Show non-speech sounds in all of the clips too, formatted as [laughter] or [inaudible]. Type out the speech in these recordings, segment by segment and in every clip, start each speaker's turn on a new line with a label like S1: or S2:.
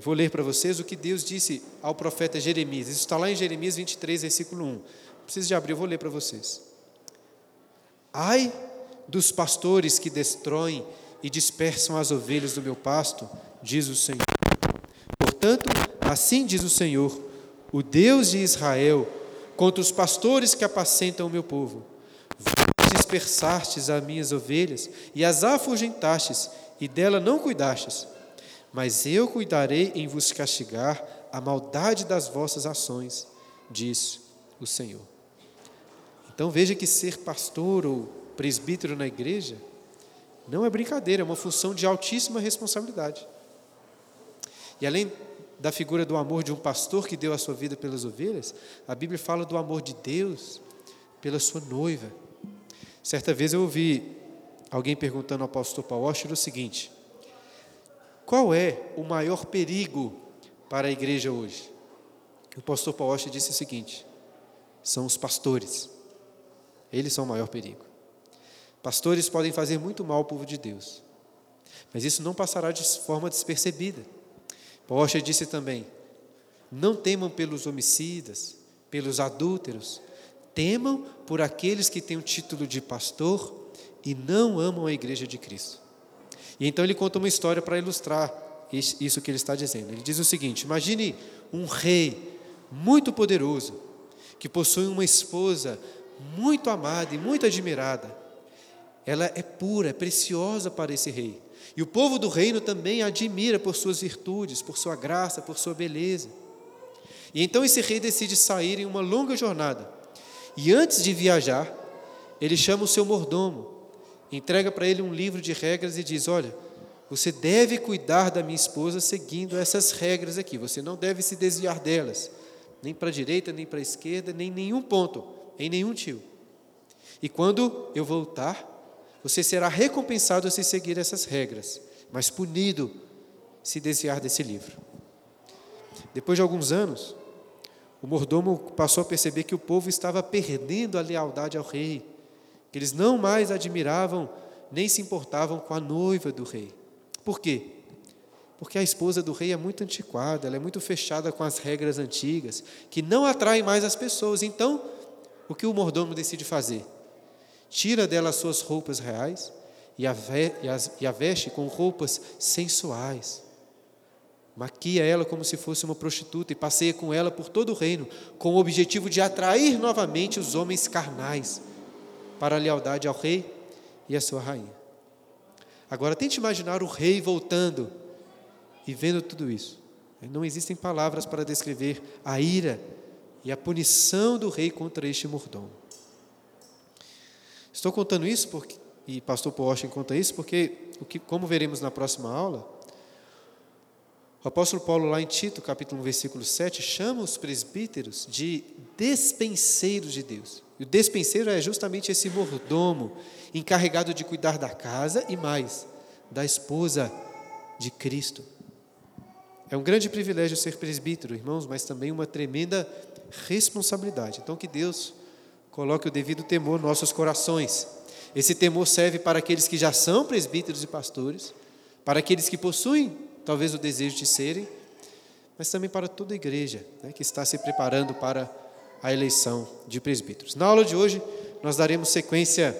S1: Vou ler para vocês o que Deus disse ao profeta Jeremias. Isso está lá em Jeremias 23, versículo 1. Não preciso de abrir, eu vou ler para vocês. Ai dos pastores que destroem e dispersam as ovelhas do meu pasto, diz o Senhor. Portanto, assim diz o Senhor, o Deus de Israel, contra os pastores que apacentam o meu povo. Vós dispersastes as minhas ovelhas e as afugentastes, e dela não cuidastes mas eu cuidarei em vos castigar a maldade das vossas ações, diz o Senhor. Então veja que ser pastor ou presbítero na igreja não é brincadeira, é uma função de altíssima responsabilidade. E além da figura do amor de um pastor que deu a sua vida pelas ovelhas, a Bíblia fala do amor de Deus pela sua noiva. Certa vez eu ouvi alguém perguntando ao pastor Paulo o seguinte: qual é o maior perigo para a igreja hoje? O pastor Paulo disse o seguinte: são os pastores. Eles são o maior perigo. Pastores podem fazer muito mal ao povo de Deus, mas isso não passará de forma despercebida. Paulo disse também: não temam pelos homicidas, pelos adúlteros, temam por aqueles que têm o título de pastor e não amam a igreja de Cristo. E então ele conta uma história para ilustrar isso que ele está dizendo. Ele diz o seguinte: imagine um rei muito poderoso que possui uma esposa muito amada e muito admirada. Ela é pura, é preciosa para esse rei. E o povo do reino também a admira por suas virtudes, por sua graça, por sua beleza. E então esse rei decide sair em uma longa jornada. E antes de viajar, ele chama o seu mordomo entrega para ele um livro de regras e diz: Olha, você deve cuidar da minha esposa seguindo essas regras aqui, você não deve se desviar delas, nem para a direita, nem para a esquerda, nem em nenhum ponto, em nenhum tio. E quando eu voltar, você será recompensado se seguir essas regras, mas punido se desviar desse livro. Depois de alguns anos, o mordomo passou a perceber que o povo estava perdendo a lealdade ao rei que eles não mais admiravam nem se importavam com a noiva do rei. Por quê? Porque a esposa do rei é muito antiquada, ela é muito fechada com as regras antigas, que não atraem mais as pessoas. Então, o que o mordomo decide fazer? Tira dela as suas roupas reais e a, veste com roupas sensuais. Maquia ela como se fosse uma prostituta e passeia com ela por todo o reino, com o objetivo de atrair novamente os homens carnais para a lealdade ao rei e à sua rainha. Agora tente imaginar o rei voltando e vendo tudo isso. Não existem palavras para descrever a ira e a punição do rei contra este mordomo. Estou contando isso porque, e pastor Porsche conta isso porque, o que, como veremos na próxima aula, o apóstolo Paulo, lá em Tito, capítulo 1, versículo 7, chama os presbíteros de despenseiros de Deus. E o despenseiro é justamente esse mordomo encarregado de cuidar da casa e mais, da esposa de Cristo. É um grande privilégio ser presbítero, irmãos, mas também uma tremenda responsabilidade. Então, que Deus coloque o devido temor nos nossos corações. Esse temor serve para aqueles que já são presbíteros e pastores, para aqueles que possuem talvez o desejo de serem, mas também para toda a igreja né, que está se preparando para a eleição de presbíteros. Na aula de hoje, nós daremos sequência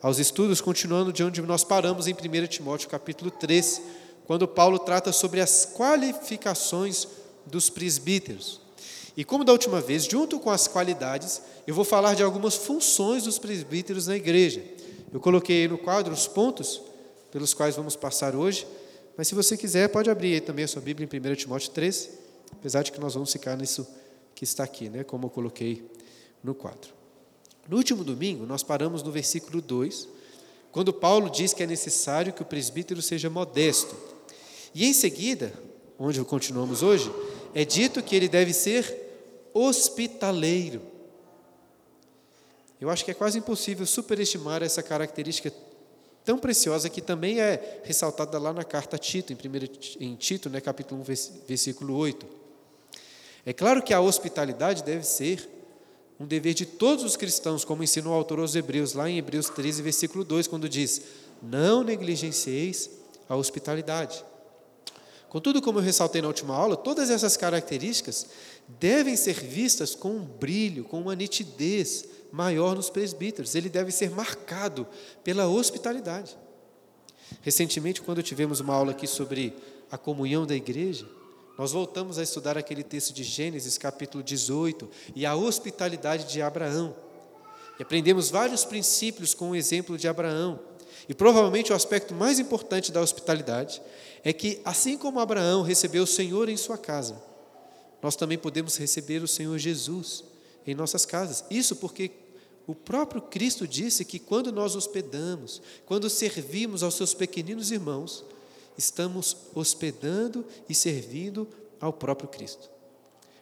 S1: aos estudos, continuando de onde nós paramos em 1 Timóteo capítulo 3, quando Paulo trata sobre as qualificações dos presbíteros. E como da última vez, junto com as qualidades, eu vou falar de algumas funções dos presbíteros na igreja. Eu coloquei aí no quadro os pontos pelos quais vamos passar hoje, mas se você quiser, pode abrir aí também a sua Bíblia em 1 Timóteo 3, apesar de que nós vamos ficar nisso que está aqui, né, como eu coloquei no quadro. No último domingo, nós paramos no versículo 2, quando Paulo diz que é necessário que o presbítero seja modesto. E em seguida, onde continuamos hoje, é dito que ele deve ser hospitaleiro. Eu acho que é quase impossível superestimar essa característica tão preciosa que também é ressaltada lá na carta a Tito, em, primeiro, em Tito, né, capítulo 1, versículo 8. É claro que a hospitalidade deve ser um dever de todos os cristãos, como ensina o autor aos Hebreus, lá em Hebreus 13, versículo 2, quando diz: Não negligencieis a hospitalidade. Contudo, como eu ressaltei na última aula, todas essas características devem ser vistas com um brilho, com uma nitidez maior nos presbíteros. Ele deve ser marcado pela hospitalidade. Recentemente, quando tivemos uma aula aqui sobre a comunhão da igreja, nós voltamos a estudar aquele texto de Gênesis, capítulo 18, e a hospitalidade de Abraão. E aprendemos vários princípios com o exemplo de Abraão. E provavelmente o aspecto mais importante da hospitalidade é que, assim como Abraão recebeu o Senhor em sua casa, nós também podemos receber o Senhor Jesus em nossas casas. Isso porque o próprio Cristo disse que quando nós hospedamos, quando servimos aos seus pequeninos irmãos, estamos hospedando e servindo ao próprio Cristo.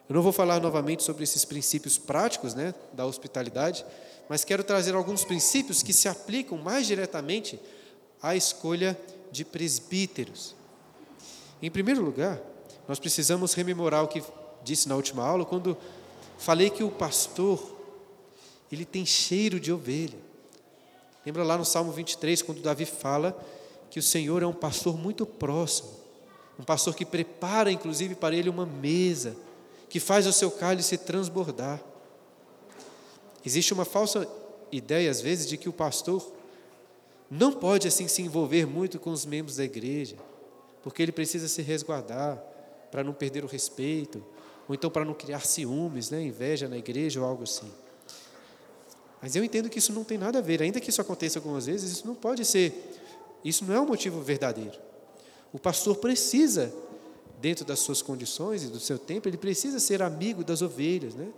S1: Eu não vou falar novamente sobre esses princípios práticos né, da hospitalidade, mas quero trazer alguns princípios que se aplicam mais diretamente à escolha de presbíteros. Em primeiro lugar, nós precisamos rememorar o que disse na última aula, quando falei que o pastor, ele tem cheiro de ovelha. Lembra lá no Salmo 23, quando Davi fala que o Senhor é um pastor muito próximo, um pastor que prepara, inclusive, para ele uma mesa, que faz o seu cálice transbordar. Existe uma falsa ideia, às vezes, de que o pastor não pode assim se envolver muito com os membros da igreja, porque ele precisa se resguardar para não perder o respeito, ou então para não criar ciúmes, né, inveja na igreja ou algo assim. Mas eu entendo que isso não tem nada a ver, ainda que isso aconteça algumas vezes, isso não pode ser, isso não é um motivo verdadeiro. O pastor precisa, dentro das suas condições e do seu tempo, ele precisa ser amigo das ovelhas, né?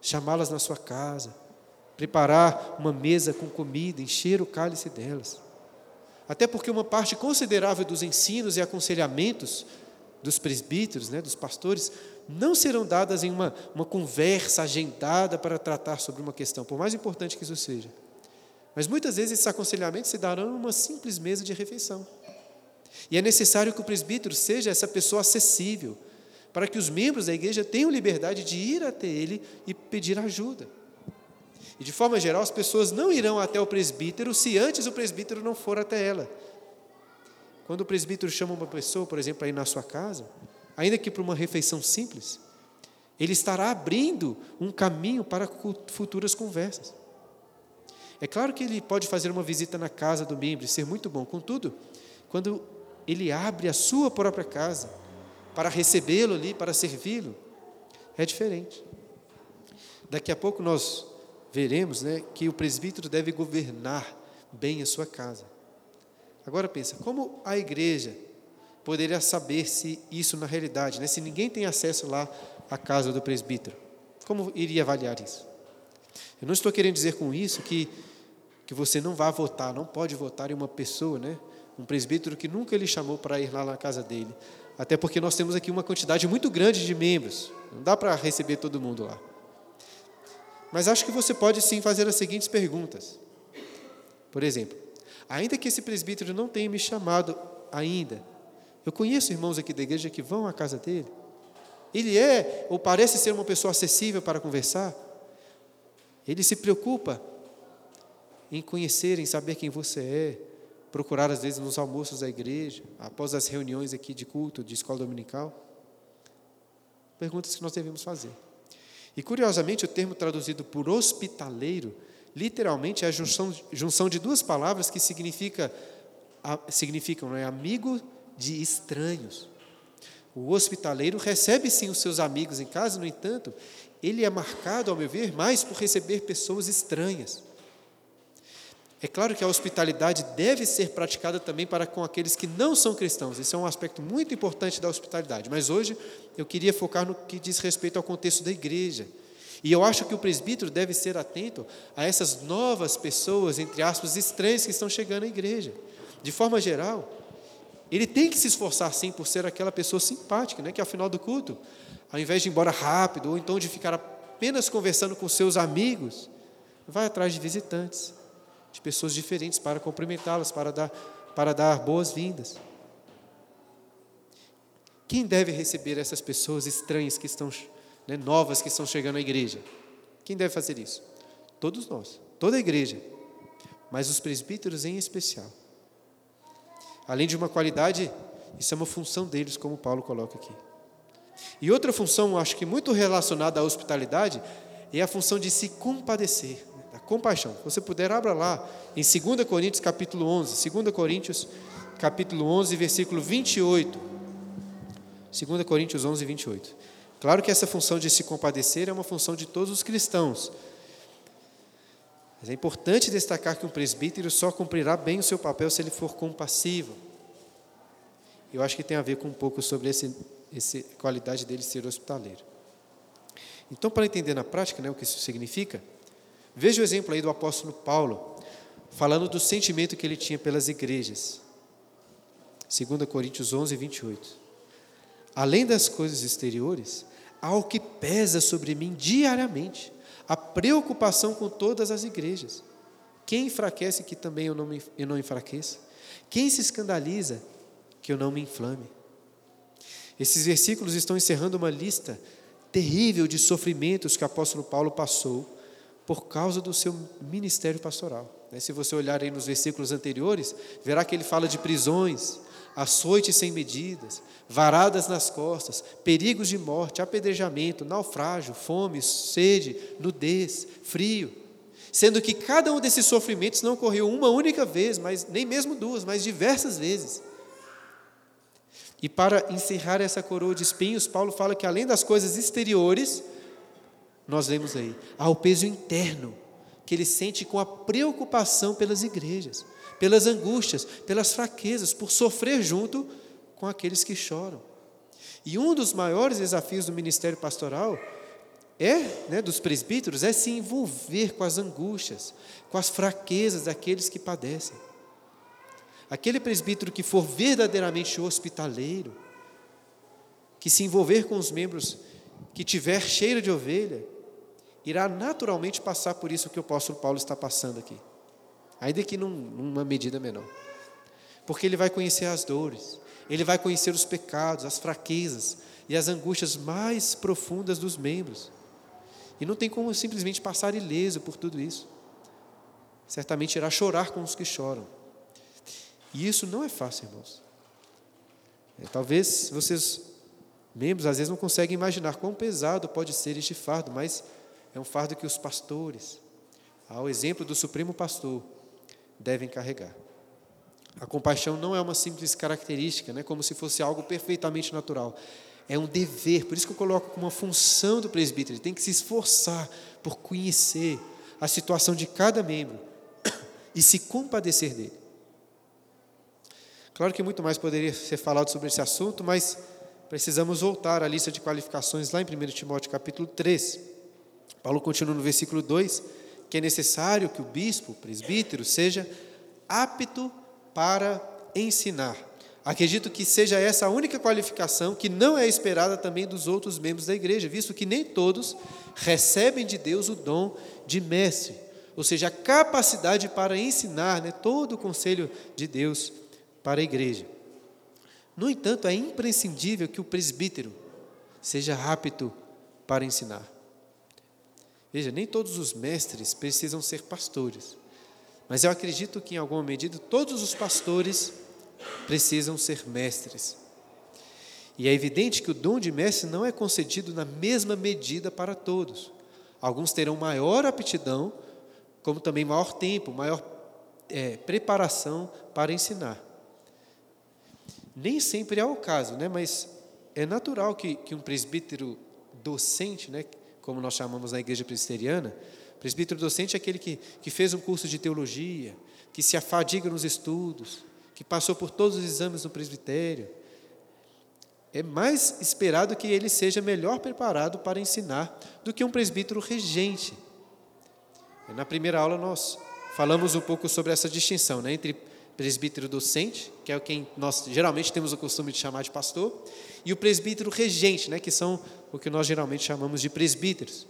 S1: chamá-las na sua casa, preparar uma mesa com comida, encher o cálice delas. Até porque uma parte considerável dos ensinos e aconselhamentos dos presbíteros, né, dos pastores, não serão dadas em uma, uma conversa agendada para tratar sobre uma questão, por mais importante que isso seja. Mas muitas vezes esses aconselhamentos se darão numa simples mesa de refeição. E é necessário que o presbítero seja essa pessoa acessível, para que os membros da igreja tenham liberdade de ir até ele e pedir ajuda. E de forma geral, as pessoas não irão até o presbítero se antes o presbítero não for até ela. Quando o presbítero chama uma pessoa, por exemplo, para ir na sua casa, ainda que para uma refeição simples, ele estará abrindo um caminho para futuras conversas. É claro que ele pode fazer uma visita na casa do membro e ser muito bom, contudo, quando ele abre a sua própria casa, para recebê-lo ali, para servi-lo, é diferente. Daqui a pouco nós veremos né, que o presbítero deve governar bem a sua casa. Agora pensa, como a igreja poderia saber se isso na realidade, né, se ninguém tem acesso lá à casa do presbítero? Como iria avaliar isso? Eu não estou querendo dizer com isso que, que você não vá votar, não pode votar em uma pessoa, né, um presbítero que nunca lhe chamou para ir lá na casa dele. Até porque nós temos aqui uma quantidade muito grande de membros. Não dá para receber todo mundo lá. Mas acho que você pode sim fazer as seguintes perguntas. Por exemplo, ainda que esse presbítero não tenha me chamado ainda, eu conheço irmãos aqui da igreja que vão à casa dele. Ele é ou parece ser uma pessoa acessível para conversar. Ele se preocupa em conhecer, em saber quem você é, procurar às vezes nos almoços da igreja, após as reuniões aqui de culto, de escola dominical? Perguntas que nós devemos fazer. E curiosamente, o termo traduzido por hospitaleiro, literalmente é a junção, junção de duas palavras que significa, significam não é, amigo de estranhos. O hospitaleiro recebe sim os seus amigos em casa, no entanto, ele é marcado, ao meu ver, mais por receber pessoas estranhas. É claro que a hospitalidade deve ser praticada também para com aqueles que não são cristãos. Esse é um aspecto muito importante da hospitalidade. Mas hoje eu queria focar no que diz respeito ao contexto da igreja. E eu acho que o presbítero deve ser atento a essas novas pessoas, entre aspas, estranhas que estão chegando à igreja. De forma geral, ele tem que se esforçar sim por ser aquela pessoa simpática, né, que ao final do culto, ao invés de ir embora rápido ou então de ficar apenas conversando com seus amigos, vai atrás de visitantes de pessoas diferentes para cumprimentá-las, para dar, para dar boas-vindas. Quem deve receber essas pessoas estranhas que estão, né, novas que estão chegando à igreja? Quem deve fazer isso? Todos nós, toda a igreja, mas os presbíteros em especial. Além de uma qualidade Isso é uma função deles, como Paulo coloca aqui. E outra função, acho que muito relacionada à hospitalidade, é a função de se compadecer, compaixão. Se você puder, abra lá em 2 Coríntios capítulo 11, 2 Coríntios capítulo 11, versículo 28. 2 Coríntios 11, 28. Claro que essa função de se compadecer é uma função de todos os cristãos. Mas é importante destacar que um presbítero só cumprirá bem o seu papel se ele for compassivo. Eu acho que tem a ver com um pouco sobre essa qualidade dele ser hospitaleiro. Então, para entender na prática né, o que isso significa, veja o exemplo aí do apóstolo Paulo, falando do sentimento que ele tinha pelas igrejas. 2 Coríntios 11, 28. Além das coisas exteriores, há o que pesa sobre mim diariamente, a preocupação com todas as igrejas. Quem enfraquece que também eu não, me, eu não enfraqueça? Quem se escandaliza que eu não me inflame? Esses versículos estão encerrando uma lista terrível de sofrimentos que o apóstolo Paulo passou por causa do seu ministério pastoral. Né, se você olhar aí nos versículos anteriores, verá que ele fala de prisões, açoites sem medidas, varadas nas costas, perigos de morte, apedrejamento, naufrágio, fome, sede, nudez, frio. Sendo que cada um desses sofrimentos não ocorreu uma única vez, mas nem mesmo duas, mas diversas vezes. E para encerrar essa coroa de espinhos, Paulo fala que além das coisas exteriores, nós vemos aí, há o peso interno que ele sente com a preocupação pelas igrejas, pelas angústias, pelas fraquezas, por sofrer junto com aqueles que choram. E um dos maiores desafios do ministério pastoral é, né, dos presbíteros, é se envolver com as angústias, com as fraquezas daqueles que padecem. Aquele presbítero que for verdadeiramente hospitaleiro, que se envolver com os membros, que tiver cheiro de ovelha, irá naturalmente passar por isso que o apóstolo Paulo está passando aqui, ainda que num, numa medida menor. Porque ele vai conhecer as dores, ele vai conhecer os pecados, as fraquezas e as angústias mais profundas dos membros. E não tem como simplesmente passar ileso por tudo isso. Certamente irá chorar com os que choram. E isso não é fácil, irmãos. É, talvez vocês, membros, às vezes não conseguem imaginar quão pesado pode ser este fardo, mas é um fardo que os pastores, ao exemplo do Supremo Pastor, devem carregar. A compaixão não é uma simples característica, né, como se fosse algo perfeitamente natural. É um dever, por isso que eu coloco como uma função do presbítero. Ele tem que se esforçar por conhecer a situação de cada membro [coughs] e se compadecer dele. Claro que muito mais poderia ser falado sobre esse assunto, mas precisamos voltar à lista de qualificações lá em 1 Timóteo capítulo 3. Paulo continua no versículo 2, que é necessário que o bispo, o presbítero, seja apto para ensinar. Acredito que seja essa a única qualificação que não é esperada também dos outros membros da igreja, visto que nem todos recebem de Deus o dom de mestre, ou seja, a capacidade para ensinar né, todo o conselho de Deus para a igreja. No entanto, é imprescindível que o presbítero seja apto para ensinar. Veja, nem todos os mestres precisam ser pastores. Mas eu acredito que, em alguma medida, todos os pastores precisam ser mestres. E é evidente que o dom de mestre não é concedido na mesma medida para todos. Alguns terão maior aptidão, como também maior tempo, maior é, preparação para ensinar. Nem sempre é o caso, né? mas é natural que, que um presbítero docente, né? Como nós chamamos na igreja presbiteriana, Presbítero docente é aquele que, que fez um curso de teologia, que se afadiga nos estudos, que passou por todos os exames no presbitério. É mais esperado que ele seja melhor preparado para ensinar do que um presbítero regente. Na primeira aula nós falamos um pouco sobre essa distinção né, entre presbítero docente, que é quem nós geralmente temos o costume de chamar de pastor, e o presbítero regente, né, que são o que nós geralmente chamamos de presbíteros.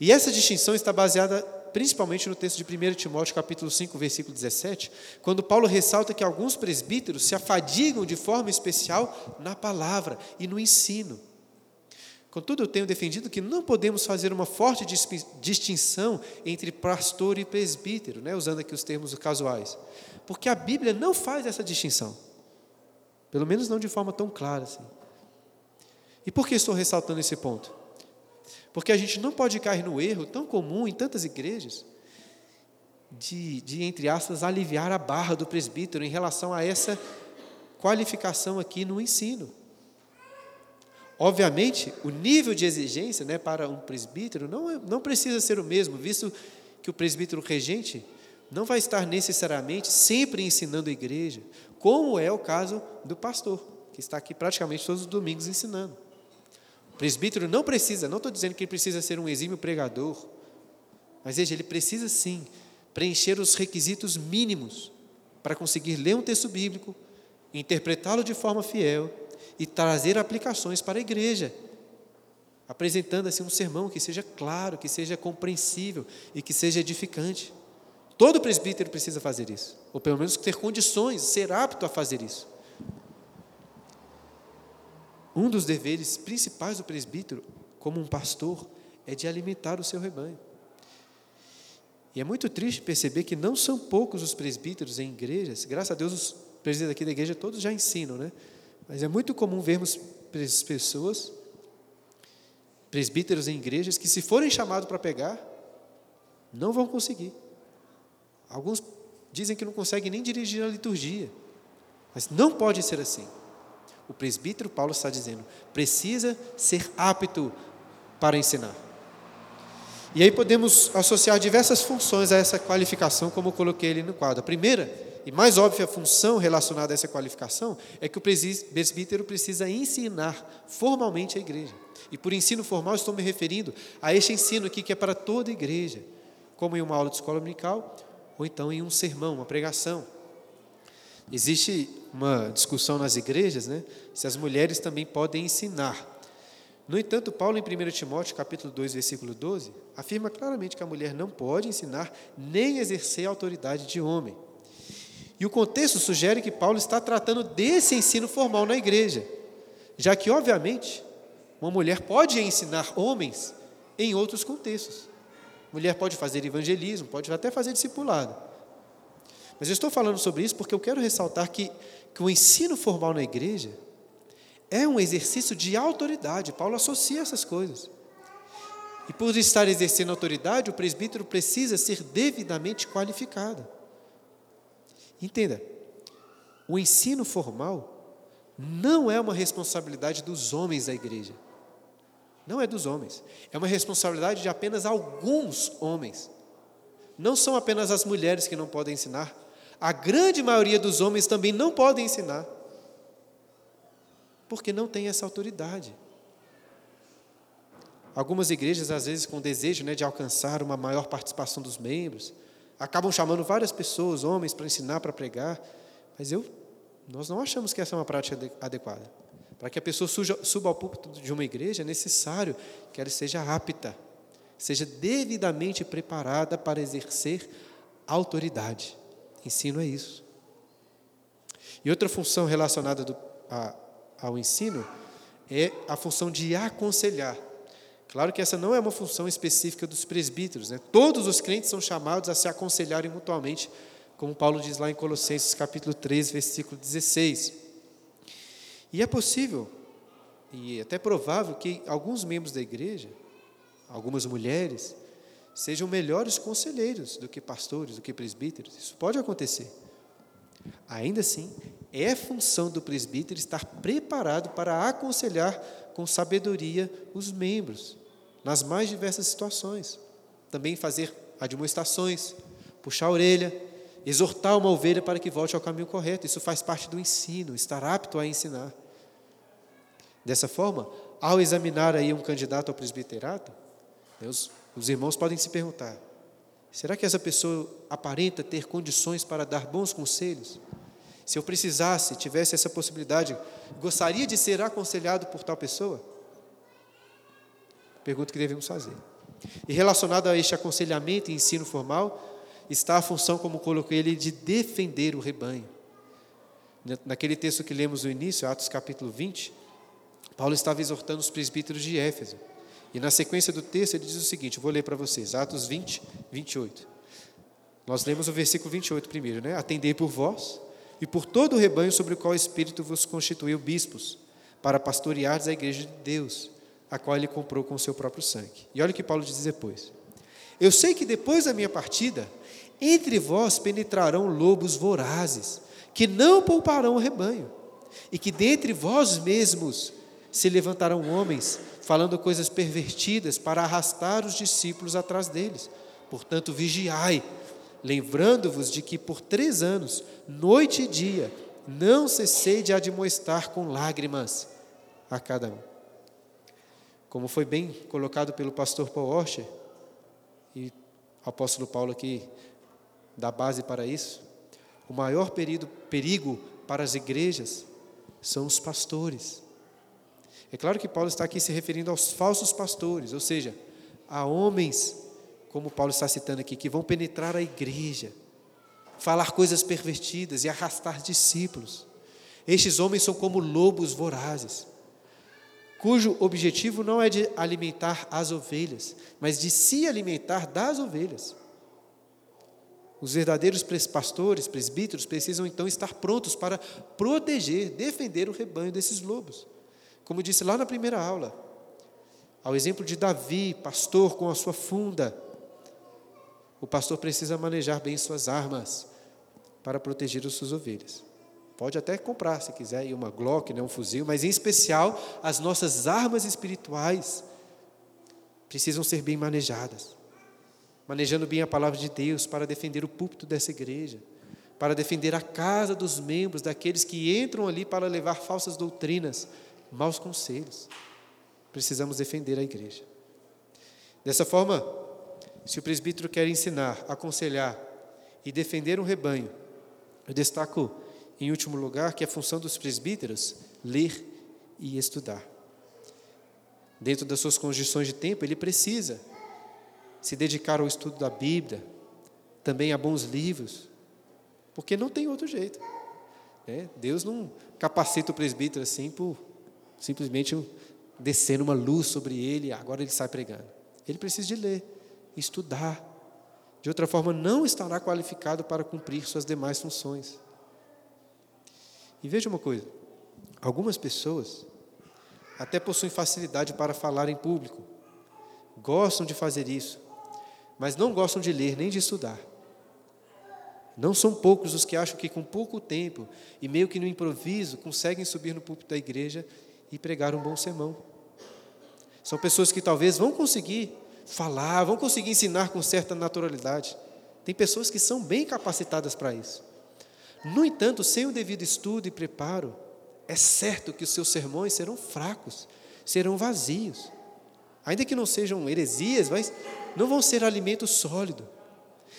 S1: E essa distinção está baseada principalmente no texto de 1 Timóteo, capítulo 5, versículo 17, quando Paulo ressalta que alguns presbíteros se afadigam de forma especial na palavra e no ensino. Contudo, eu tenho defendido que não podemos fazer uma forte distinção entre pastor e presbítero, né, usando aqui os termos casuais, porque a Bíblia não faz essa distinção. Pelo menos não de forma tão clara assim. E por que estou ressaltando esse ponto? Porque a gente não pode cair no erro tão comum em tantas igrejas de, de, entre aspas, aliviar a barra do presbítero em relação a essa qualificação aqui no ensino. Obviamente, o nível de exigência né, para um presbítero não, é, não precisa ser o mesmo, visto que o presbítero regente não vai estar necessariamente sempre ensinando a igreja, como é o caso do pastor, que está aqui praticamente todos os domingos ensinando. O presbítero não precisa, não estou dizendo que ele precisa ser um exímio pregador, mas veja, ele precisa sim preencher os requisitos mínimos para conseguir ler um texto bíblico, interpretá-lo de forma fiel e trazer aplicações para a igreja, apresentando assim um sermão que seja claro, que seja compreensível e que seja edificante. Todo presbítero precisa fazer isso, ou pelo menos ter condições, ser apto a fazer isso. Um dos deveres principais do presbítero, como um pastor, é de alimentar o seu rebanho. E é muito triste perceber que não são poucos os presbíteros em igrejas, graças a Deus os presbíteros aqui da igreja todos já ensinam, né? Mas é muito comum vermos pessoas, presbíteros em igrejas, que se forem chamados para pegar, não vão conseguir. Alguns dizem que não conseguem nem dirigir a liturgia, mas não pode ser assim. O presbítero, Paulo está dizendo, precisa ser apto para ensinar. E aí podemos associar diversas funções a essa qualificação, como eu coloquei ali no quadro. A primeira e mais óbvia função relacionada a essa qualificação é que o presbítero precisa ensinar formalmente a igreja. E por ensino formal estou me referindo a este ensino aqui que é para toda a igreja, como em uma aula de escola dominical ou então em um sermão, uma pregação. Existe uma discussão nas igrejas, né, se as mulheres também podem ensinar. No entanto, Paulo, em 1 Timóteo, capítulo 2, versículo 12, afirma claramente que a mulher não pode ensinar nem exercer a autoridade de homem. E o contexto sugere que Paulo está tratando desse ensino formal na igreja, já que, obviamente, uma mulher pode ensinar homens em outros contextos. Mulher pode fazer evangelismo, pode até fazer discipulado. Mas eu estou falando sobre isso porque eu quero ressaltar que, que o ensino formal na igreja é um exercício de autoridade. Paulo associa essas coisas. E por estar exercendo autoridade, o presbítero precisa ser devidamente qualificado. Entenda, o ensino formal não é uma responsabilidade dos homens da igreja. Não é dos homens. É uma responsabilidade de apenas alguns homens. Não são apenas as mulheres que não podem ensinar. A grande maioria dos homens também não podem ensinar porque não tem essa autoridade. Algumas igrejas, às vezes, com desejo né, de alcançar uma maior participação dos membros, acabam chamando várias pessoas, homens, para ensinar, para pregar, mas eu, nós não achamos que essa é uma prática adequada. Para que a pessoa suja, suba ao púlpito de uma igreja, é necessário que ela seja apta, seja devidamente preparada para exercer autoridade. Ensino é isso. E outra função relacionada do, a, ao ensino é a função de aconselhar. Claro que essa não é uma função específica dos presbíteros, né? Todos os crentes são chamados a se aconselharem mutuamente, como Paulo diz lá em Colossenses capítulo 3, versículo 16. E é possível, e até provável, que alguns membros da igreja, algumas mulheres, sejam melhores conselheiros do que pastores, do que presbíteros. Isso pode acontecer. Ainda assim, é função do presbítero estar preparado para aconselhar com sabedoria os membros, nas mais diversas situações. Também fazer admoestações, puxar a orelha, exortar uma ovelha para que volte ao caminho correto. Isso faz parte do ensino, estar apto a ensinar. Dessa forma, ao examinar aí um candidato ao presbiterato, os, os irmãos podem se perguntar: será que essa pessoa aparenta ter condições para dar bons conselhos? Se eu precisasse, tivesse essa possibilidade, gostaria de ser aconselhado por tal pessoa? Pergunta que devemos fazer. E relacionado a este aconselhamento e ensino formal, está a função, como coloquei ele, de defender o rebanho. Naquele texto que lemos no início, Atos capítulo 20, Paulo estava exortando os presbíteros de Éfeso. E na sequência do texto ele diz o seguinte, vou ler para vocês, Atos 20, 28. Nós lemos o versículo 28 primeiro, né? Atendei por vós, e por todo o rebanho sobre o qual o Espírito vos constituiu bispos, para pastoreares a igreja de Deus, a qual ele comprou com o seu próprio sangue. E olha o que Paulo diz depois. Eu sei que depois da minha partida, entre vós penetrarão lobos vorazes, que não pouparão o rebanho, e que dentre vós mesmos se levantarão homens, falando coisas pervertidas para arrastar os discípulos atrás deles. Portanto, vigiai, lembrando-vos de que por três anos, noite e dia, não cessei de admoestar com lágrimas a cada um. Como foi bem colocado pelo pastor Paul Washer, e o apóstolo Paulo aqui dá base para isso, o maior perigo, perigo para as igrejas são os pastores. É claro que Paulo está aqui se referindo aos falsos pastores, ou seja, a homens, como Paulo está citando aqui, que vão penetrar a igreja, falar coisas pervertidas e arrastar discípulos. Estes homens são como lobos vorazes, cujo objetivo não é de alimentar as ovelhas, mas de se alimentar das ovelhas. Os verdadeiros pastores, presbíteros, precisam então estar prontos para proteger, defender o rebanho desses lobos. Como disse lá na primeira aula, ao exemplo de Davi, pastor com a sua funda, o pastor precisa manejar bem suas armas para proteger as suas ovelhas. Pode até comprar, se quiser, uma Glock, né, um fuzil, mas em especial as nossas armas espirituais precisam ser bem manejadas manejando bem a palavra de Deus para defender o púlpito dessa igreja, para defender a casa dos membros, daqueles que entram ali para levar falsas doutrinas, maus conselhos. Precisamos defender a igreja. Dessa forma, se o presbítero quer ensinar, aconselhar e defender um rebanho, eu destaco, em último lugar, que a função dos presbíteros ler e estudar. Dentro das suas condições de tempo, ele precisa se dedicar ao estudo da Bíblia, também a bons livros, porque não tem outro jeito. Né? Deus não capacita o presbítero assim por simplesmente descendo uma luz sobre ele agora ele sai pregando. Ele precisa de ler, estudar. De outra forma, não estará qualificado para cumprir suas demais funções. E veja uma coisa: algumas pessoas até possuem facilidade para falar em público, gostam de fazer isso, mas não gostam de ler nem de estudar. Não são poucos os que acham que com pouco tempo e meio que no improviso conseguem subir no púlpito da igreja e pregar um bom sermão. São pessoas que talvez vão conseguir falar, vão conseguir ensinar com certa naturalidade. Tem pessoas que são bem capacitadas para isso. No entanto, sem o devido estudo e preparo, é certo que os seus sermões serão fracos, serão vazios. Ainda que não sejam heresias, mas não vão ser alimento sólido.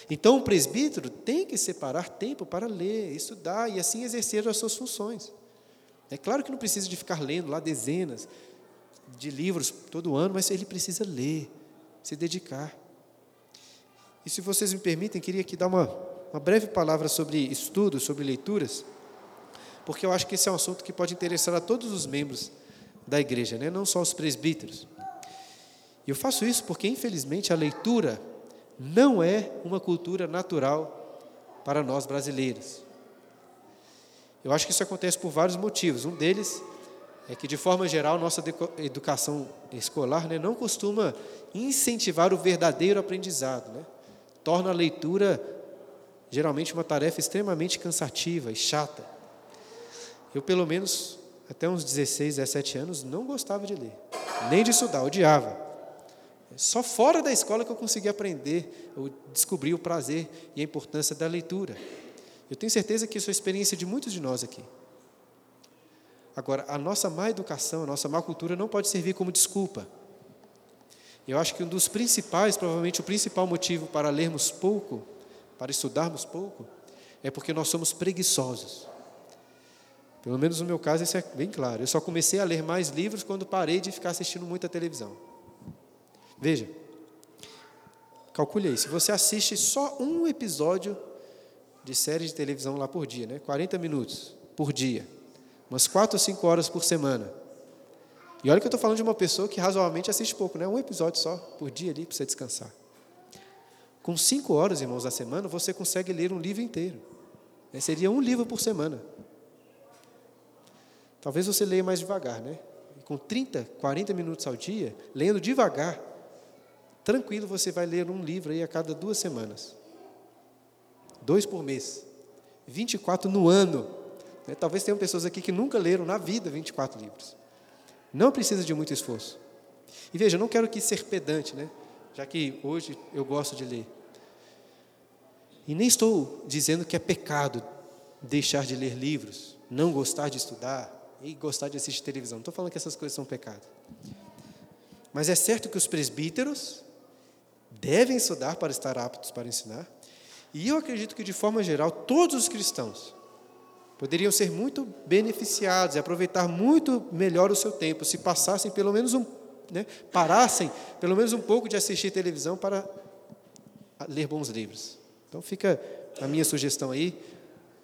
S1: Então, o presbítero tem que separar tempo para ler, estudar e assim exercer as suas funções. É claro que não precisa de ficar lendo lá dezenas de livros todo ano, mas ele precisa ler, se dedicar. E se vocês me permitem, queria aqui dar uma, uma breve palavra sobre estudos, sobre leituras, porque eu acho que esse é um assunto que pode interessar a todos os membros da igreja, né? não só os presbíteros. E eu faço isso porque, infelizmente, a leitura não é uma cultura natural para nós brasileiros. Eu acho que isso acontece por vários motivos. Um deles é que, de forma geral, nossa educação escolar né, não costuma incentivar o verdadeiro aprendizado. Né? Torna a leitura, geralmente, uma tarefa extremamente cansativa e chata. Eu, pelo menos, até uns 16, 17 anos, não gostava de ler, nem de estudar, odiava. Só fora da escola que eu consegui aprender, eu descobri o prazer e a importância da leitura. Eu tenho certeza que isso é a experiência de muitos de nós aqui. Agora, a nossa má educação, a nossa má cultura não pode servir como desculpa. Eu acho que um dos principais, provavelmente o principal motivo para lermos pouco, para estudarmos pouco, é porque nós somos preguiçosos. Pelo menos no meu caso, isso é bem claro. Eu só comecei a ler mais livros quando parei de ficar assistindo muita televisão. Veja, calcule aí, se você assiste só um episódio de série de televisão lá por dia, né? 40 minutos por dia, umas 4 ou 5 horas por semana. E olha que eu estou falando de uma pessoa que razoavelmente assiste pouco, né? Um episódio só por dia ali para você descansar. Com 5 horas, irmãos, na semana, você consegue ler um livro inteiro. Né? Seria um livro por semana. Talvez você leia mais devagar, né? Com 30, 40 minutos ao dia, lendo devagar, tranquilo você vai ler um livro aí a cada duas semanas. Dois por mês. 24 no ano. Né? Talvez tenham pessoas aqui que nunca leram na vida 24 livros. Não precisa de muito esforço. E veja, eu não quero que ser pedante, né? Já que hoje eu gosto de ler. E nem estou dizendo que é pecado deixar de ler livros, não gostar de estudar e gostar de assistir televisão. Não estou falando que essas coisas são pecado. Mas é certo que os presbíteros devem estudar para estar aptos para ensinar. E eu acredito que, de forma geral, todos os cristãos poderiam ser muito beneficiados e aproveitar muito melhor o seu tempo se passassem pelo menos um, né, parassem pelo menos um pouco de assistir televisão para ler bons livros. Então fica a minha sugestão aí,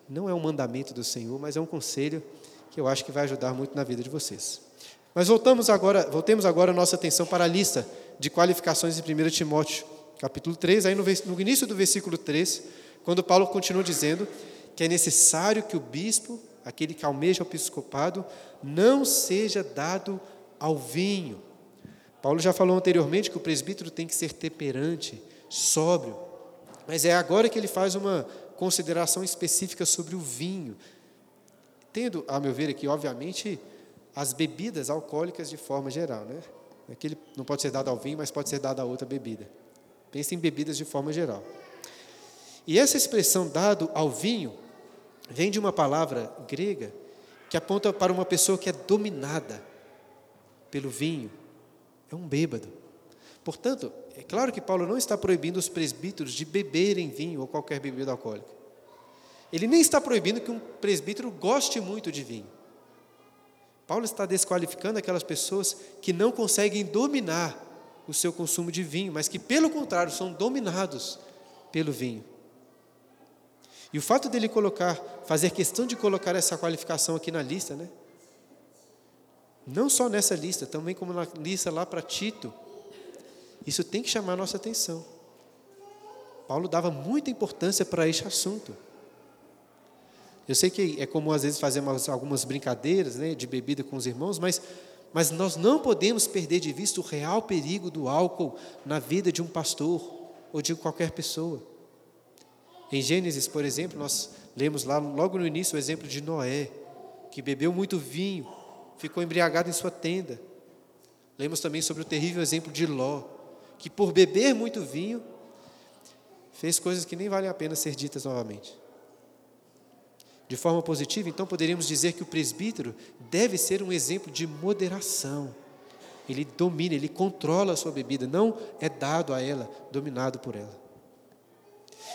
S1: não é um mandamento do Senhor, mas é um conselho que eu acho que vai ajudar muito na vida de vocês. Mas voltamos agora, voltemos agora a nossa atenção para a lista de qualificações em 1 Timóteo, capítulo 3, aí no, no início do versículo 3, quando Paulo continua dizendo que é necessário que o bispo, aquele que almeja o episcopado, não seja dado ao vinho. Paulo já falou anteriormente que o presbítero tem que ser temperante, sóbrio, mas é agora que ele faz uma consideração específica sobre o vinho, tendo, a meu ver aqui, obviamente, as bebidas alcoólicas de forma geral, né? Aquele não pode ser dado ao vinho, mas pode ser dado a outra bebida. Pense em bebidas de forma geral. E essa expressão dado ao vinho vem de uma palavra grega que aponta para uma pessoa que é dominada pelo vinho, é um bêbado. Portanto, é claro que Paulo não está proibindo os presbíteros de beberem vinho ou qualquer bebida alcoólica. Ele nem está proibindo que um presbítero goste muito de vinho. Paulo está desqualificando aquelas pessoas que não conseguem dominar o seu consumo de vinho, mas que, pelo contrário, são dominados pelo vinho. E o fato dele colocar, fazer questão de colocar essa qualificação aqui na lista, né? Não só nessa lista, também como na lista lá para Tito, isso tem que chamar a nossa atenção. Paulo dava muita importância para este assunto. Eu sei que é comum às vezes fazer algumas brincadeiras né, de bebida com os irmãos, mas, mas nós não podemos perder de vista o real perigo do álcool na vida de um pastor ou de qualquer pessoa. Em Gênesis, por exemplo, nós lemos lá logo no início o exemplo de Noé, que bebeu muito vinho, ficou embriagado em sua tenda. Lemos também sobre o terrível exemplo de Ló, que por beber muito vinho, fez coisas que nem valem a pena ser ditas novamente. De forma positiva, então, poderíamos dizer que o presbítero deve ser um exemplo de moderação. Ele domina, ele controla a sua bebida, não é dado a ela, dominado por ela.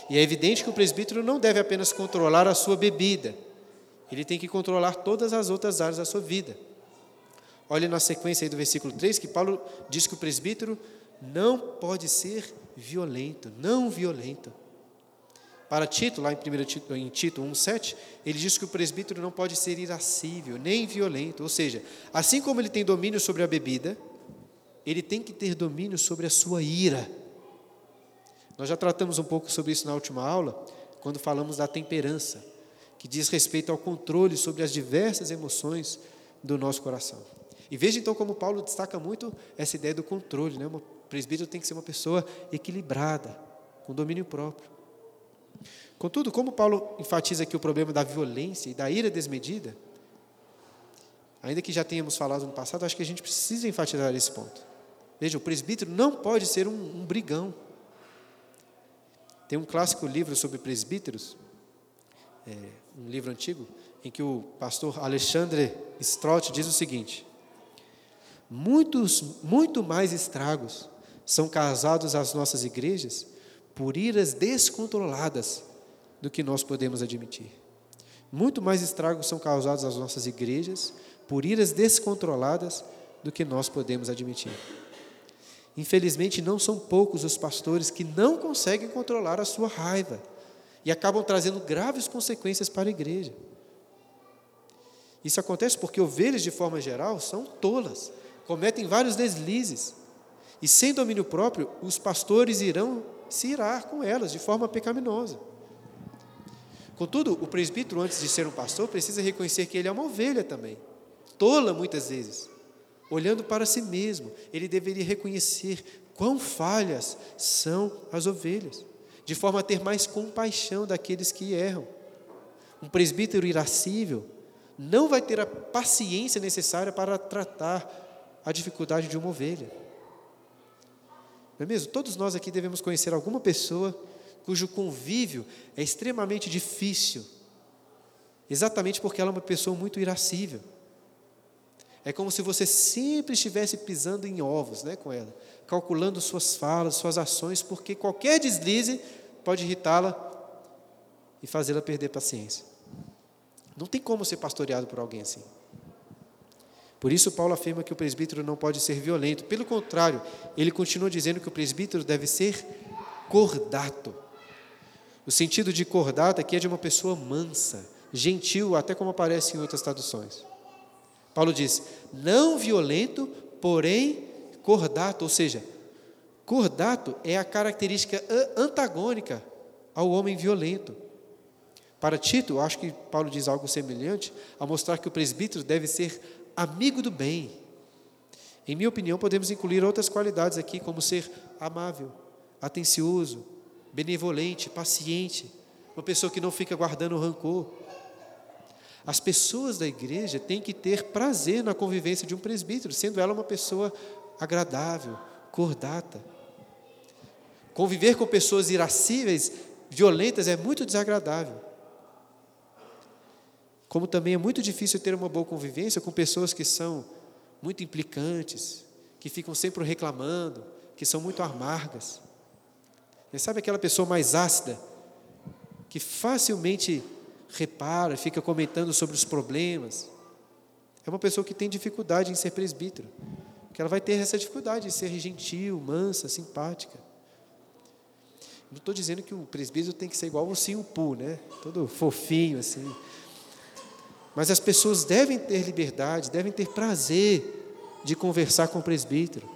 S1: E é evidente que o presbítero não deve apenas controlar a sua bebida, ele tem que controlar todas as outras áreas da sua vida. Olha na sequência aí do versículo 3 que Paulo diz que o presbítero não pode ser violento, não violento. Para Tito, lá em, 1 Tito, em Tito 1,7, ele diz que o presbítero não pode ser irascível, nem violento. Ou seja, assim como ele tem domínio sobre a bebida, ele tem que ter domínio sobre a sua ira. Nós já tratamos um pouco sobre isso na última aula, quando falamos da temperança, que diz respeito ao controle sobre as diversas emoções do nosso coração. E veja então como Paulo destaca muito essa ideia do controle, né? O presbítero tem que ser uma pessoa equilibrada, com domínio próprio. Contudo, como Paulo enfatiza aqui o problema da violência e da ira desmedida, ainda que já tenhamos falado no passado, acho que a gente precisa enfatizar esse ponto. Veja, o presbítero não pode ser um, um brigão, tem um clássico livro sobre presbíteros, é, um livro antigo, em que o pastor Alexandre Strout diz o seguinte: Muitos, muito mais estragos são causados às nossas igrejas por iras descontroladas do que nós podemos admitir. Muito mais estragos são causados às nossas igrejas por iras descontroladas do que nós podemos admitir. Infelizmente, não são poucos os pastores que não conseguem controlar a sua raiva e acabam trazendo graves consequências para a igreja. Isso acontece porque ovelhas, de forma geral, são tolas, cometem vários deslizes, e sem domínio próprio, os pastores irão se irar com elas de forma pecaminosa. Contudo, o presbítero, antes de ser um pastor, precisa reconhecer que ele é uma ovelha também, tola muitas vezes. Olhando para si mesmo, ele deveria reconhecer quão falhas são as ovelhas, de forma a ter mais compaixão daqueles que erram. Um presbítero irascível não vai ter a paciência necessária para tratar a dificuldade de uma ovelha. Não é mesmo? Todos nós aqui devemos conhecer alguma pessoa cujo convívio é extremamente difícil, exatamente porque ela é uma pessoa muito irascível. É como se você sempre estivesse pisando em ovos né, com ela, calculando suas falas, suas ações, porque qualquer deslize pode irritá-la e fazê-la perder paciência. Não tem como ser pastoreado por alguém assim. Por isso, Paulo afirma que o presbítero não pode ser violento. Pelo contrário, ele continua dizendo que o presbítero deve ser cordato. O sentido de cordato aqui é de uma pessoa mansa, gentil, até como aparece em outras traduções. Paulo diz: não violento, porém cordato, ou seja, cordato é a característica antagônica ao homem violento. Para Tito, acho que Paulo diz algo semelhante, a mostrar que o presbítero deve ser amigo do bem. Em minha opinião, podemos incluir outras qualidades aqui, como ser amável, atencioso, benevolente, paciente, uma pessoa que não fica guardando rancor. As pessoas da igreja têm que ter prazer na convivência de um presbítero, sendo ela uma pessoa agradável, cordata. Conviver com pessoas irascíveis, violentas, é muito desagradável. Como também é muito difícil ter uma boa convivência com pessoas que são muito implicantes, que ficam sempre reclamando, que são muito amargas. E sabe aquela pessoa mais ácida, que facilmente repara, fica comentando sobre os problemas. É uma pessoa que tem dificuldade em ser presbítero, que ela vai ter essa dificuldade de ser gentil, mansa, simpática. Não estou dizendo que o presbítero tem que ser igual o Simpu, né? Todo fofinho assim. Mas as pessoas devem ter liberdade, devem ter prazer de conversar com o presbítero.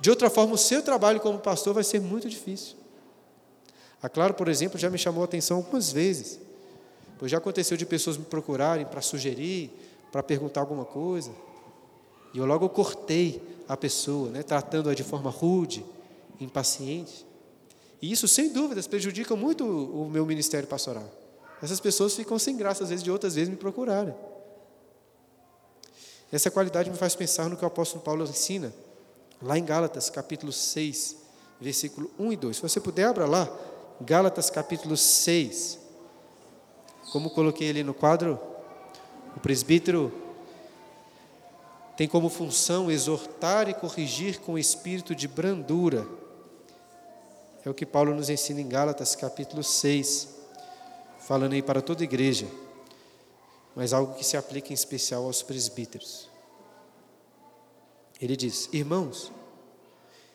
S1: De outra forma, o seu trabalho como pastor vai ser muito difícil. A Claro, por exemplo, já me chamou a atenção algumas vezes. Pois já aconteceu de pessoas me procurarem para sugerir, para perguntar alguma coisa. E eu logo cortei a pessoa, né, tratando-a de forma rude, impaciente. E isso, sem dúvidas, prejudica muito o meu ministério pastoral. Essas pessoas ficam sem graça, às vezes, de outras vezes me procurarem. Essa qualidade me faz pensar no que o apóstolo Paulo ensina, lá em Gálatas, capítulo 6, versículo 1 e 2. Se você puder, abra lá, Gálatas, capítulo 6. Como coloquei ali no quadro, o presbítero tem como função exortar e corrigir com espírito de brandura. É o que Paulo nos ensina em Gálatas, capítulo 6 falando aí para toda a igreja, mas algo que se aplica em especial aos presbíteros. Ele diz: Irmãos,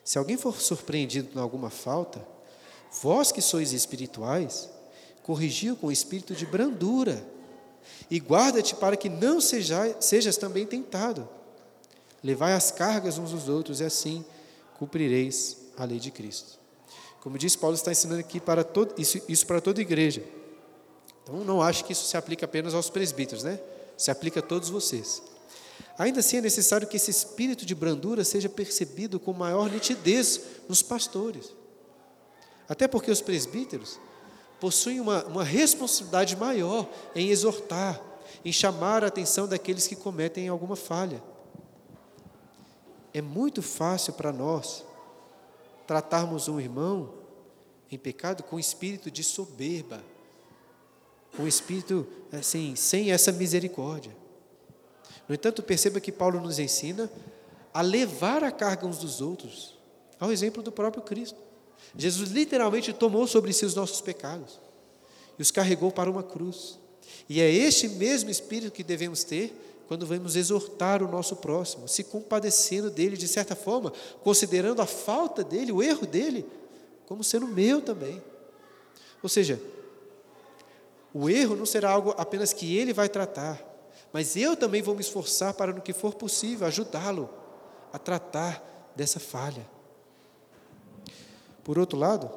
S1: se alguém for surpreendido em alguma falta, vós que sois espirituais, corrigiu com espírito de brandura, e guarda-te para que não seja, sejas também tentado. Levai as cargas uns dos outros, e assim cumprireis a lei de Cristo. Como diz Paulo, está ensinando aqui para todo, isso, isso para toda a igreja. Então, não acho que isso se aplica apenas aos presbíteros, né? Se aplica a todos vocês. Ainda assim, é necessário que esse espírito de brandura seja percebido com maior nitidez nos pastores. Até porque os presbíteros possuem uma, uma responsabilidade maior em exortar, em chamar a atenção daqueles que cometem alguma falha. É muito fácil para nós tratarmos um irmão em pecado com espírito de soberba um espírito assim, sem essa misericórdia. No entanto, perceba que Paulo nos ensina a levar a carga uns dos outros, ao exemplo do próprio Cristo. Jesus literalmente tomou sobre si os nossos pecados e os carregou para uma cruz. E é este mesmo espírito que devemos ter quando vamos exortar o nosso próximo, se compadecendo dele de certa forma, considerando a falta dele, o erro dele, como sendo meu também. Ou seja, o erro não será algo apenas que ele vai tratar, mas eu também vou me esforçar para, no que for possível, ajudá-lo a tratar dessa falha. Por outro lado,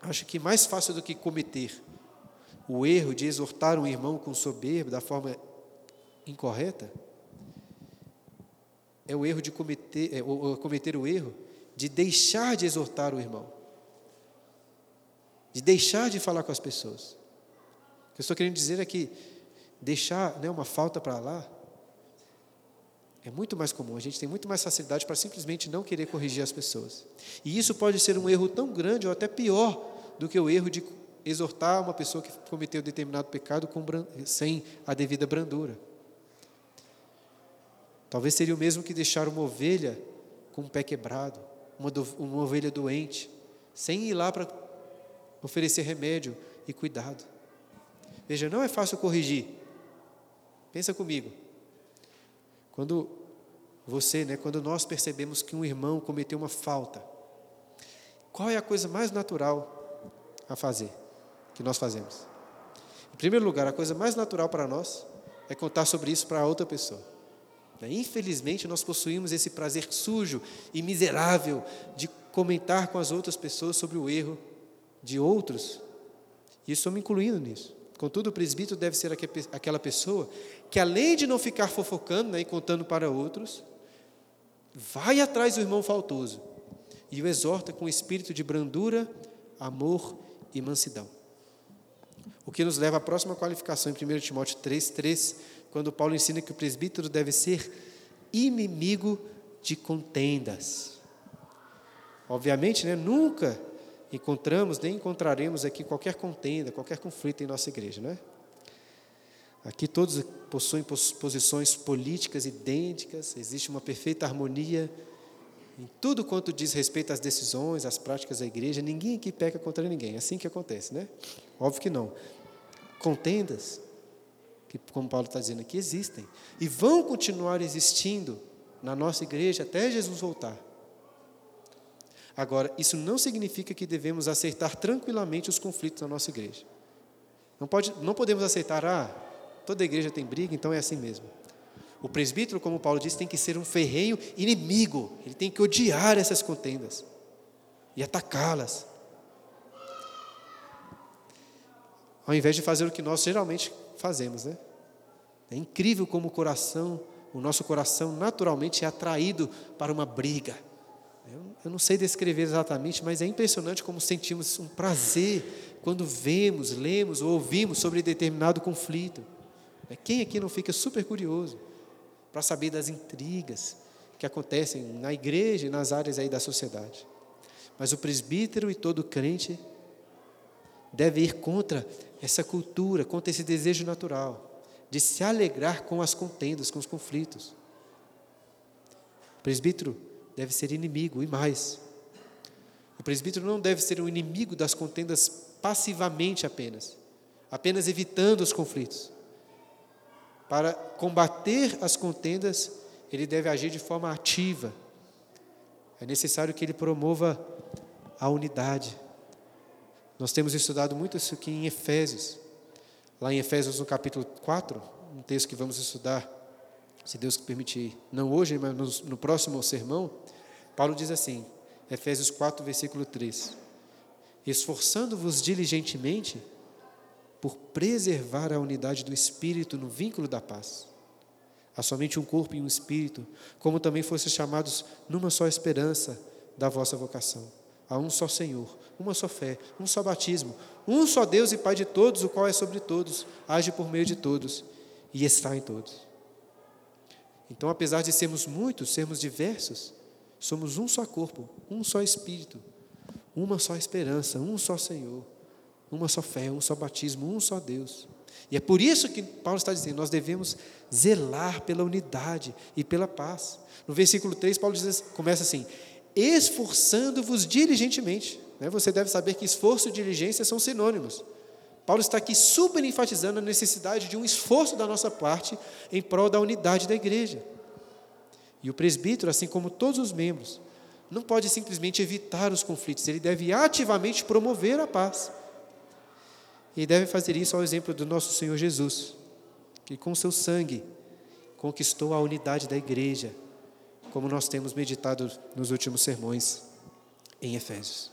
S1: acho que mais fácil do que cometer o erro de exortar um irmão com soberba da forma incorreta? É o erro de cometer, é, ou, ou cometer o erro de deixar de exortar o irmão, de deixar de falar com as pessoas. O que eu estou querendo dizer é que deixar né, uma falta para lá é muito mais comum. A gente tem muito mais facilidade para simplesmente não querer corrigir as pessoas. E isso pode ser um erro tão grande ou até pior do que o erro de exortar uma pessoa que cometeu determinado pecado com, sem a devida brandura. Talvez seria o mesmo que deixar uma ovelha com um pé quebrado, uma, do, uma ovelha doente, sem ir lá para oferecer remédio e cuidado. Veja, não é fácil corrigir. Pensa comigo. Quando você, né, quando nós percebemos que um irmão cometeu uma falta, qual é a coisa mais natural a fazer, que nós fazemos? Em primeiro lugar, a coisa mais natural para nós é contar sobre isso para outra pessoa. Né? Infelizmente, nós possuímos esse prazer sujo e miserável de comentar com as outras pessoas sobre o erro de outros, e estou me incluindo nisso. Contudo, o presbítero deve ser aquela pessoa que, além de não ficar fofocando né, e contando para outros, vai atrás do irmão faltoso e o exorta com espírito de brandura, amor e mansidão. O que nos leva à próxima qualificação em 1 Timóteo 3, 3, quando Paulo ensina que o presbítero deve ser inimigo de contendas. Obviamente, né, nunca encontramos nem encontraremos aqui qualquer contenda, qualquer conflito em nossa igreja, não é? Aqui todos possuem posições políticas idênticas, existe uma perfeita harmonia em tudo quanto diz respeito às decisões, às práticas da igreja. Ninguém aqui peca contra ninguém, é assim que acontece, né? Óbvio que não. Contendas, que como Paulo está dizendo aqui, existem e vão continuar existindo na nossa igreja até Jesus voltar. Agora, isso não significa que devemos aceitar tranquilamente os conflitos na nossa igreja. Não, pode, não podemos aceitar, ah, toda igreja tem briga, então é assim mesmo. O presbítero, como Paulo disse, tem que ser um ferrenho inimigo, ele tem que odiar essas contendas e atacá-las. Ao invés de fazer o que nós geralmente fazemos, né? É incrível como o coração, o nosso coração naturalmente é atraído para uma briga eu não sei descrever exatamente, mas é impressionante como sentimos um prazer quando vemos, lemos ou ouvimos sobre determinado conflito. É, quem aqui não fica super curioso para saber das intrigas que acontecem na igreja e nas áreas aí da sociedade? Mas o presbítero e todo crente deve ir contra essa cultura, contra esse desejo natural de se alegrar com as contendas, com os conflitos. Presbítero deve ser inimigo, e mais. O presbítero não deve ser um inimigo das contendas passivamente apenas, apenas evitando os conflitos. Para combater as contendas, ele deve agir de forma ativa. É necessário que ele promova a unidade. Nós temos estudado muito isso aqui em Efésios. Lá em Efésios, no capítulo 4, um texto que vamos estudar se Deus permitir, não hoje, mas no, no próximo sermão, Paulo diz assim, Efésios 4, versículo 3: Esforçando-vos diligentemente por preservar a unidade do espírito no vínculo da paz. Há somente um corpo e um espírito, como também fossem chamados numa só esperança da vossa vocação. Há um só Senhor, uma só fé, um só batismo, um só Deus e Pai de todos, o qual é sobre todos, age por meio de todos e está em todos. Então, apesar de sermos muitos, sermos diversos, somos um só corpo, um só espírito, uma só esperança, um só Senhor, uma só fé, um só batismo, um só Deus. E é por isso que Paulo está dizendo: nós devemos zelar pela unidade e pela paz. No versículo 3, Paulo diz, começa assim: esforçando-vos diligentemente. Né? Você deve saber que esforço e diligência são sinônimos. Paulo está aqui super enfatizando a necessidade de um esforço da nossa parte em prol da unidade da igreja. E o presbítero, assim como todos os membros, não pode simplesmente evitar os conflitos, ele deve ativamente promover a paz. E deve fazer isso ao exemplo do nosso Senhor Jesus, que com seu sangue conquistou a unidade da igreja, como nós temos meditado nos últimos sermões em Efésios.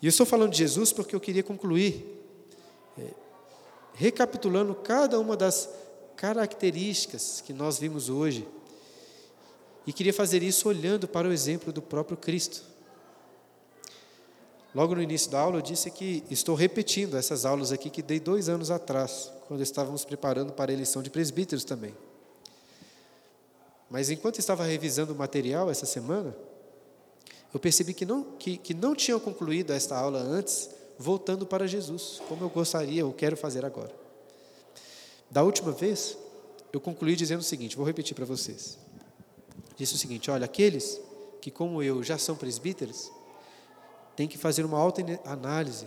S1: E eu estou falando de Jesus porque eu queria concluir recapitulando cada uma das características que nós vimos hoje. E queria fazer isso olhando para o exemplo do próprio Cristo. Logo no início da aula, eu disse que estou repetindo essas aulas aqui que dei dois anos atrás, quando estávamos preparando para a eleição de presbíteros também. Mas enquanto estava revisando o material essa semana, eu percebi que não, que, que não tinha concluído esta aula antes, voltando para Jesus, como eu gostaria, ou quero fazer agora. Da última vez, eu concluí dizendo o seguinte: vou repetir para vocês. Disse o seguinte: olha, aqueles que, como eu, já são presbíteros, têm que fazer uma alta análise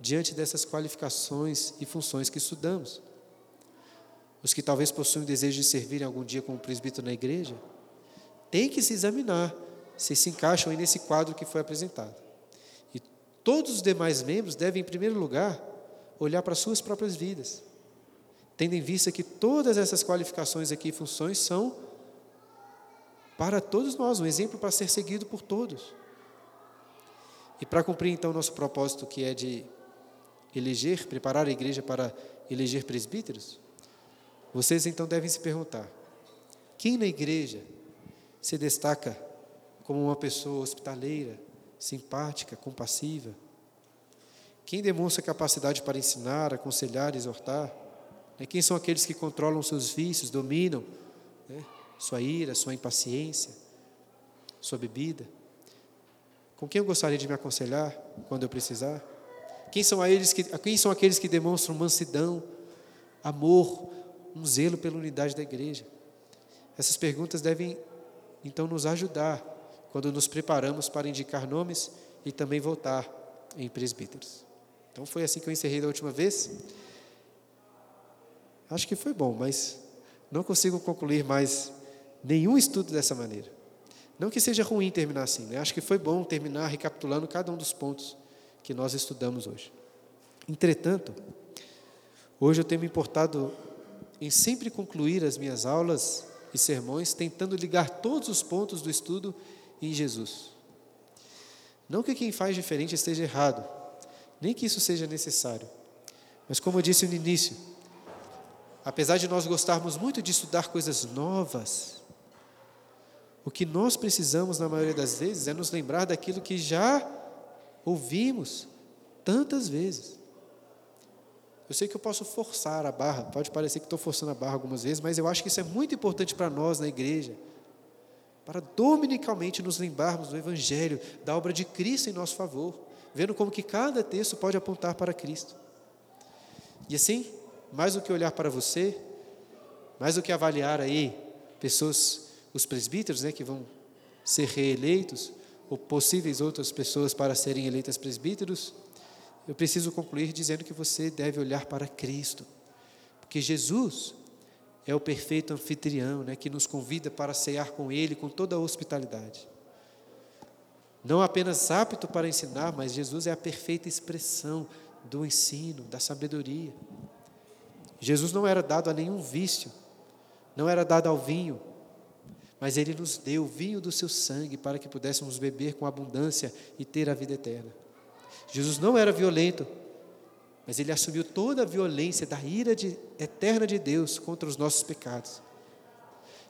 S1: diante dessas qualificações e funções que estudamos. Os que talvez possuem o desejo de servir algum dia como presbítero na igreja, têm que se examinar se se encaixam aí nesse quadro que foi apresentado. Todos os demais membros devem, em primeiro lugar, olhar para suas próprias vidas, tendo em vista que todas essas qualificações aqui e funções são para todos nós, um exemplo para ser seguido por todos. E para cumprir então o nosso propósito, que é de eleger, preparar a igreja para eleger presbíteros, vocês então devem se perguntar: quem na igreja se destaca como uma pessoa hospitaleira, simpática, compassiva? Quem demonstra capacidade para ensinar, aconselhar, exortar? Né, quem são aqueles que controlam seus vícios, dominam né? sua ira, sua impaciência, sua bebida? Com quem eu gostaria de me aconselhar quando eu precisar? Quem são, aqueles que, quem são aqueles que demonstram mansidão, amor, um zelo pela unidade da igreja? Essas perguntas devem então nos ajudar quando nos preparamos para indicar nomes e também votar em presbíteros. Então foi assim que eu encerrei da última vez. Acho que foi bom, mas não consigo concluir mais nenhum estudo dessa maneira. Não que seja ruim terminar assim, né? acho que foi bom terminar recapitulando cada um dos pontos que nós estudamos hoje. Entretanto, hoje eu tenho me importado em sempre concluir as minhas aulas e sermões tentando ligar todos os pontos do estudo em Jesus. Não que quem faz diferente esteja errado, nem que isso seja necessário. Mas, como eu disse no início, apesar de nós gostarmos muito de estudar coisas novas, o que nós precisamos, na maioria das vezes, é nos lembrar daquilo que já ouvimos tantas vezes. Eu sei que eu posso forçar a barra, pode parecer que estou forçando a barra algumas vezes, mas eu acho que isso é muito importante para nós na igreja para dominicalmente nos lembrarmos do Evangelho, da obra de Cristo em nosso favor, vendo como que cada texto pode apontar para Cristo. E assim, mais do que olhar para você, mais do que avaliar aí pessoas, os presbíteros, né, que vão ser reeleitos, ou possíveis outras pessoas para serem eleitas presbíteros, eu preciso concluir dizendo que você deve olhar para Cristo, porque Jesus é o perfeito anfitrião, né, que nos convida para cear com Ele com toda a hospitalidade. Não apenas apto para ensinar, mas Jesus é a perfeita expressão do ensino, da sabedoria. Jesus não era dado a nenhum vício, não era dado ao vinho, mas Ele nos deu o vinho do seu sangue para que pudéssemos beber com abundância e ter a vida eterna. Jesus não era violento, mas ele assumiu toda a violência da ira de, eterna de Deus contra os nossos pecados.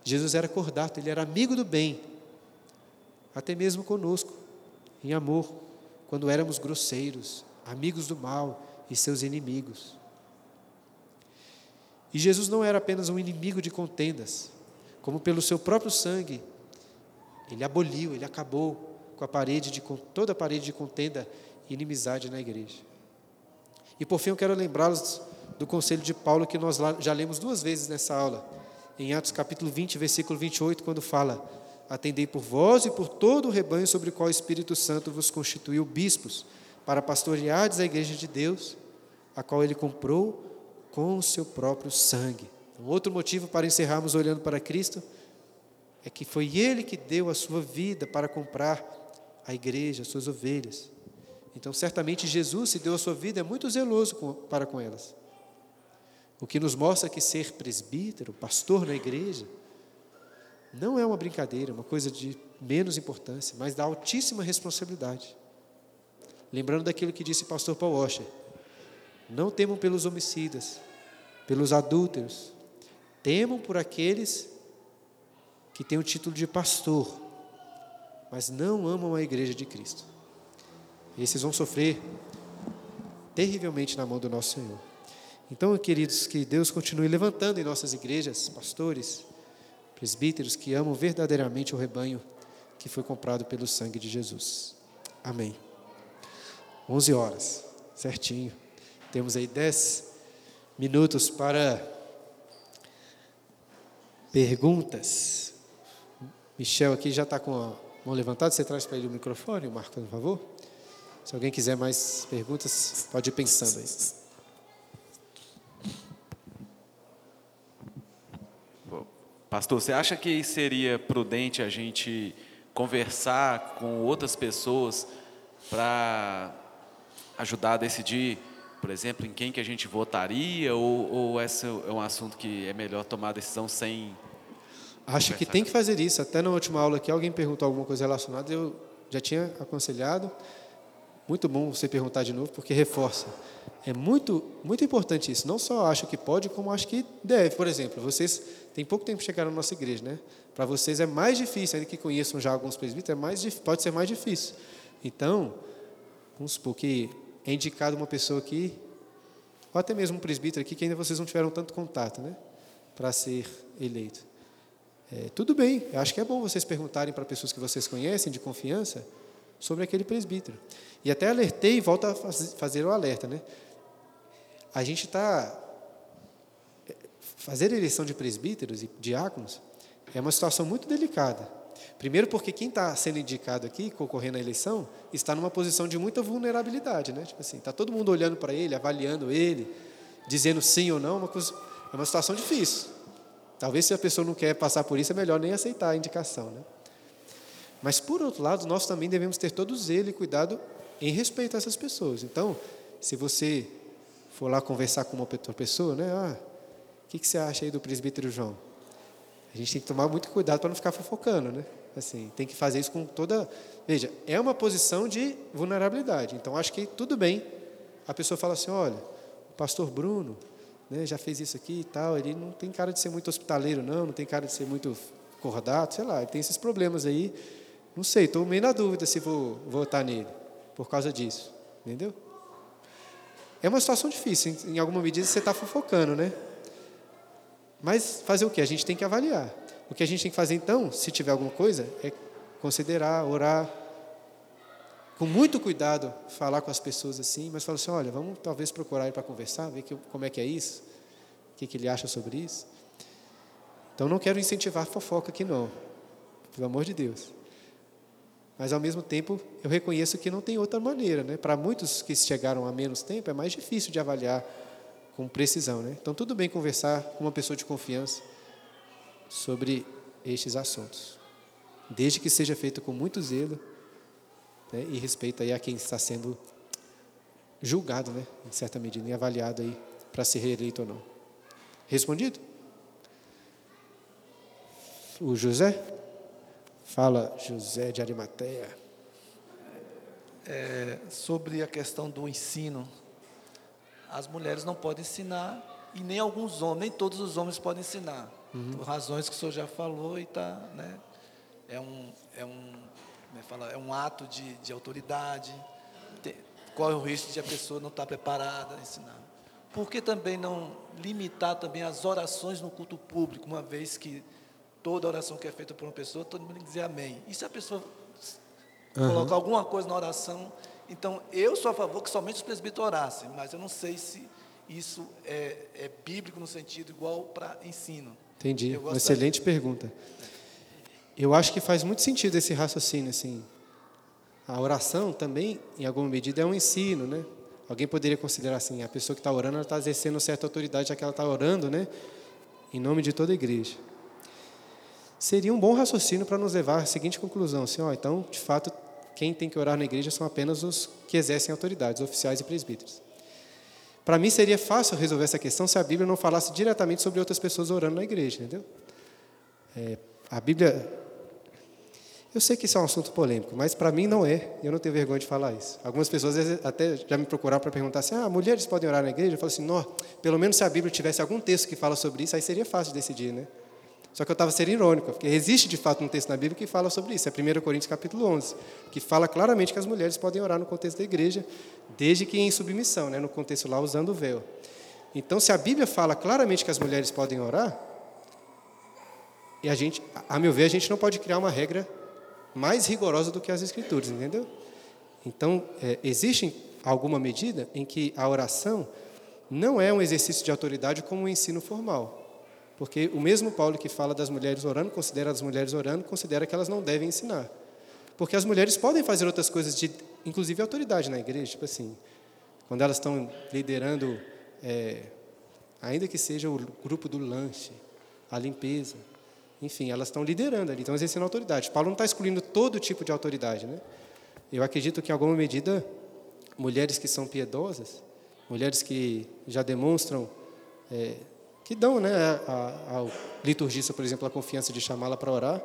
S1: Jesus era cordato, ele era amigo do bem, até mesmo conosco, em amor, quando éramos grosseiros, amigos do mal e seus inimigos. E Jesus não era apenas um inimigo de contendas, como pelo seu próprio sangue, ele aboliu, ele acabou com a parede de toda a parede de contenda e inimizade na igreja. E por fim, eu quero lembrá-los do conselho de Paulo que nós já lemos duas vezes nessa aula, em Atos capítulo 20, versículo 28, quando fala: Atendei por vós e por todo o rebanho sobre o qual o Espírito Santo vos constituiu bispos, para pastoreardes a igreja de Deus, a qual ele comprou com o seu próprio sangue. Um outro motivo para encerrarmos olhando para Cristo é que foi Ele que deu a sua vida para comprar a igreja, as suas ovelhas. Então, certamente Jesus, se deu a sua vida, é muito zeloso com, para com elas. O que nos mostra que ser presbítero, pastor na igreja, não é uma brincadeira, uma coisa de menos importância, mas da altíssima responsabilidade. Lembrando daquilo que disse o pastor Paul Washer: não temam pelos homicidas, pelos adúlteros, temam por aqueles que têm o título de pastor, mas não amam a igreja de Cristo. Esses vão sofrer terrivelmente na mão do nosso Senhor. Então, queridos, que Deus continue levantando em nossas igrejas pastores, presbíteros que amam verdadeiramente o rebanho que foi comprado pelo sangue de Jesus. Amém. 11 horas, certinho. Temos aí 10 minutos para perguntas. Michel aqui já está com a mão levantada. Você traz para ele o microfone, Marcos, por favor. Se alguém quiser mais perguntas, pode ir pensando aí.
S2: Pastor, você acha que seria prudente a gente conversar com outras pessoas para ajudar a decidir, por exemplo, em quem que a gente votaria, ou, ou esse é um assunto que é melhor tomar a decisão sem.
S1: Acho que tem que fazer isso. Até na última aula aqui, alguém perguntou alguma coisa relacionada, eu já tinha aconselhado. Muito bom você perguntar de novo, porque reforça. É muito, muito importante isso. Não só acho que pode, como acho que deve. Por exemplo, vocês têm pouco tempo que chegaram na nossa igreja, né? Para vocês é mais difícil, ainda que conheçam já alguns presbíteros, é mais, pode ser mais difícil. Então, vamos supor que é indicado uma pessoa aqui, ou até mesmo um presbítero aqui, que ainda vocês não tiveram tanto contato, né? Para ser eleito. É, tudo bem, eu acho que é bom vocês perguntarem para pessoas que vocês conhecem, de confiança, sobre aquele presbítero. E até alertei e volto a fazer o alerta, né? A gente está. Fazer eleição de presbíteros e diáconos é uma situação muito delicada. Primeiro, porque quem está sendo indicado aqui, concorrendo à eleição, está numa posição de muita vulnerabilidade, né? Tipo assim, está todo mundo olhando para ele, avaliando ele, dizendo sim ou não, uma coisa, é uma situação difícil. Talvez se a pessoa não quer passar por isso, é melhor nem aceitar a indicação, né? Mas por outro lado, nós também devemos ter todo zelo e cuidado em respeito a essas pessoas. Então, se você for lá conversar com uma pessoa, né? Ah, o que, que você acha aí do presbítero João? A gente tem que tomar muito cuidado para não ficar fofocando, né? Assim, tem que fazer isso com toda. Veja, é uma posição de vulnerabilidade. Então, acho que tudo bem. A pessoa fala assim: olha, o pastor Bruno né, já fez isso aqui e tal. Ele não tem cara de ser muito hospitaleiro, não, não tem cara de ser muito cordato, sei lá, ele tem esses problemas aí. Não sei, estou meio na dúvida se vou votar nele por causa disso. Entendeu? É uma situação difícil, em alguma medida você está fofocando, né? Mas fazer o que? A gente tem que avaliar. O que a gente tem que fazer então, se tiver alguma coisa, é considerar, orar, com muito cuidado, falar com as pessoas assim, mas falar assim: olha, vamos talvez procurar ele para conversar, ver que, como é que é isso, o que, que ele acha sobre isso. Então, não quero incentivar fofoca aqui, não, pelo amor de Deus. Mas, ao mesmo tempo, eu reconheço que não tem outra maneira. Né? Para muitos que chegaram há menos tempo, é mais difícil de avaliar com precisão. Né? Então, tudo bem conversar com uma pessoa de confiança sobre estes assuntos, desde que seja feito com muito zelo né? e respeito aí a quem está sendo julgado, né? em certa medida, e avaliado aí para ser reeleito ou não. Respondido? O José? Fala, José de Arimateia.
S3: É, sobre a questão do ensino, as mulheres não podem ensinar e nem alguns homens, nem todos os homens podem ensinar, uhum. por razões que o senhor já falou e tá, né? É um, é um, é, fala, é um ato de, de autoridade. Tem, corre o risco de a pessoa não estar preparada a ensinar. Por que também não limitar também as orações no culto público, uma vez que toda oração que é feita por uma pessoa, todo mundo tem que dizer amém. E se a pessoa uhum. colocar alguma coisa na oração, então eu sou a favor que somente os presbíteros orassem, mas eu não sei se isso é, é bíblico no sentido igual para ensino.
S1: Entendi, uma excelente pergunta. Eu acho que faz muito sentido esse raciocínio, assim. A oração também, em alguma medida, é um ensino, né? Alguém poderia considerar assim, a pessoa que está orando, ela está exercendo certa autoridade, já que ela está orando, né? Em nome de toda a igreja seria um bom raciocínio para nos levar à seguinte conclusão: assim, ó, então, de fato, quem tem que orar na igreja são apenas os que exercem autoridades, oficiais e presbíteros. Para mim seria fácil resolver essa questão se a Bíblia não falasse diretamente sobre outras pessoas orando na igreja, entendeu? É, a Bíblia. Eu sei que isso é um assunto polêmico, mas para mim não é, eu não tenho vergonha de falar isso. Algumas pessoas até já me procuraram para perguntar assim: ah, mulheres podem orar na igreja? Eu falo assim: não, pelo menos se a Bíblia tivesse algum texto que fala sobre isso, aí seria fácil de decidir, né? Só que eu estava sendo irônico, porque existe de fato um texto na Bíblia que fala sobre isso, é 1 Coríntios capítulo 11, que fala claramente que as mulheres podem orar no contexto da igreja, desde que em submissão, né, no contexto lá usando o véu. Então, se a Bíblia fala claramente que as mulheres podem orar, e a gente, a meu ver, a gente não pode criar uma regra mais rigorosa do que as Escrituras, entendeu? Então, é, existe alguma medida em que a oração não é um exercício de autoridade como um ensino formal. Porque o mesmo Paulo que fala das mulheres orando, considera as mulheres orando, considera que elas não devem ensinar. Porque as mulheres podem fazer outras coisas, de, inclusive autoridade na igreja, tipo assim, quando elas estão liderando, é, ainda que seja o grupo do lanche, a limpeza, enfim, elas estão liderando ali, estão exercendo autoridade. Paulo não está excluindo todo tipo de autoridade. Né? Eu acredito que, em alguma medida, mulheres que são piedosas, mulheres que já demonstram, é, que dão né, ao liturgista, por exemplo, a confiança de chamá-la para orar,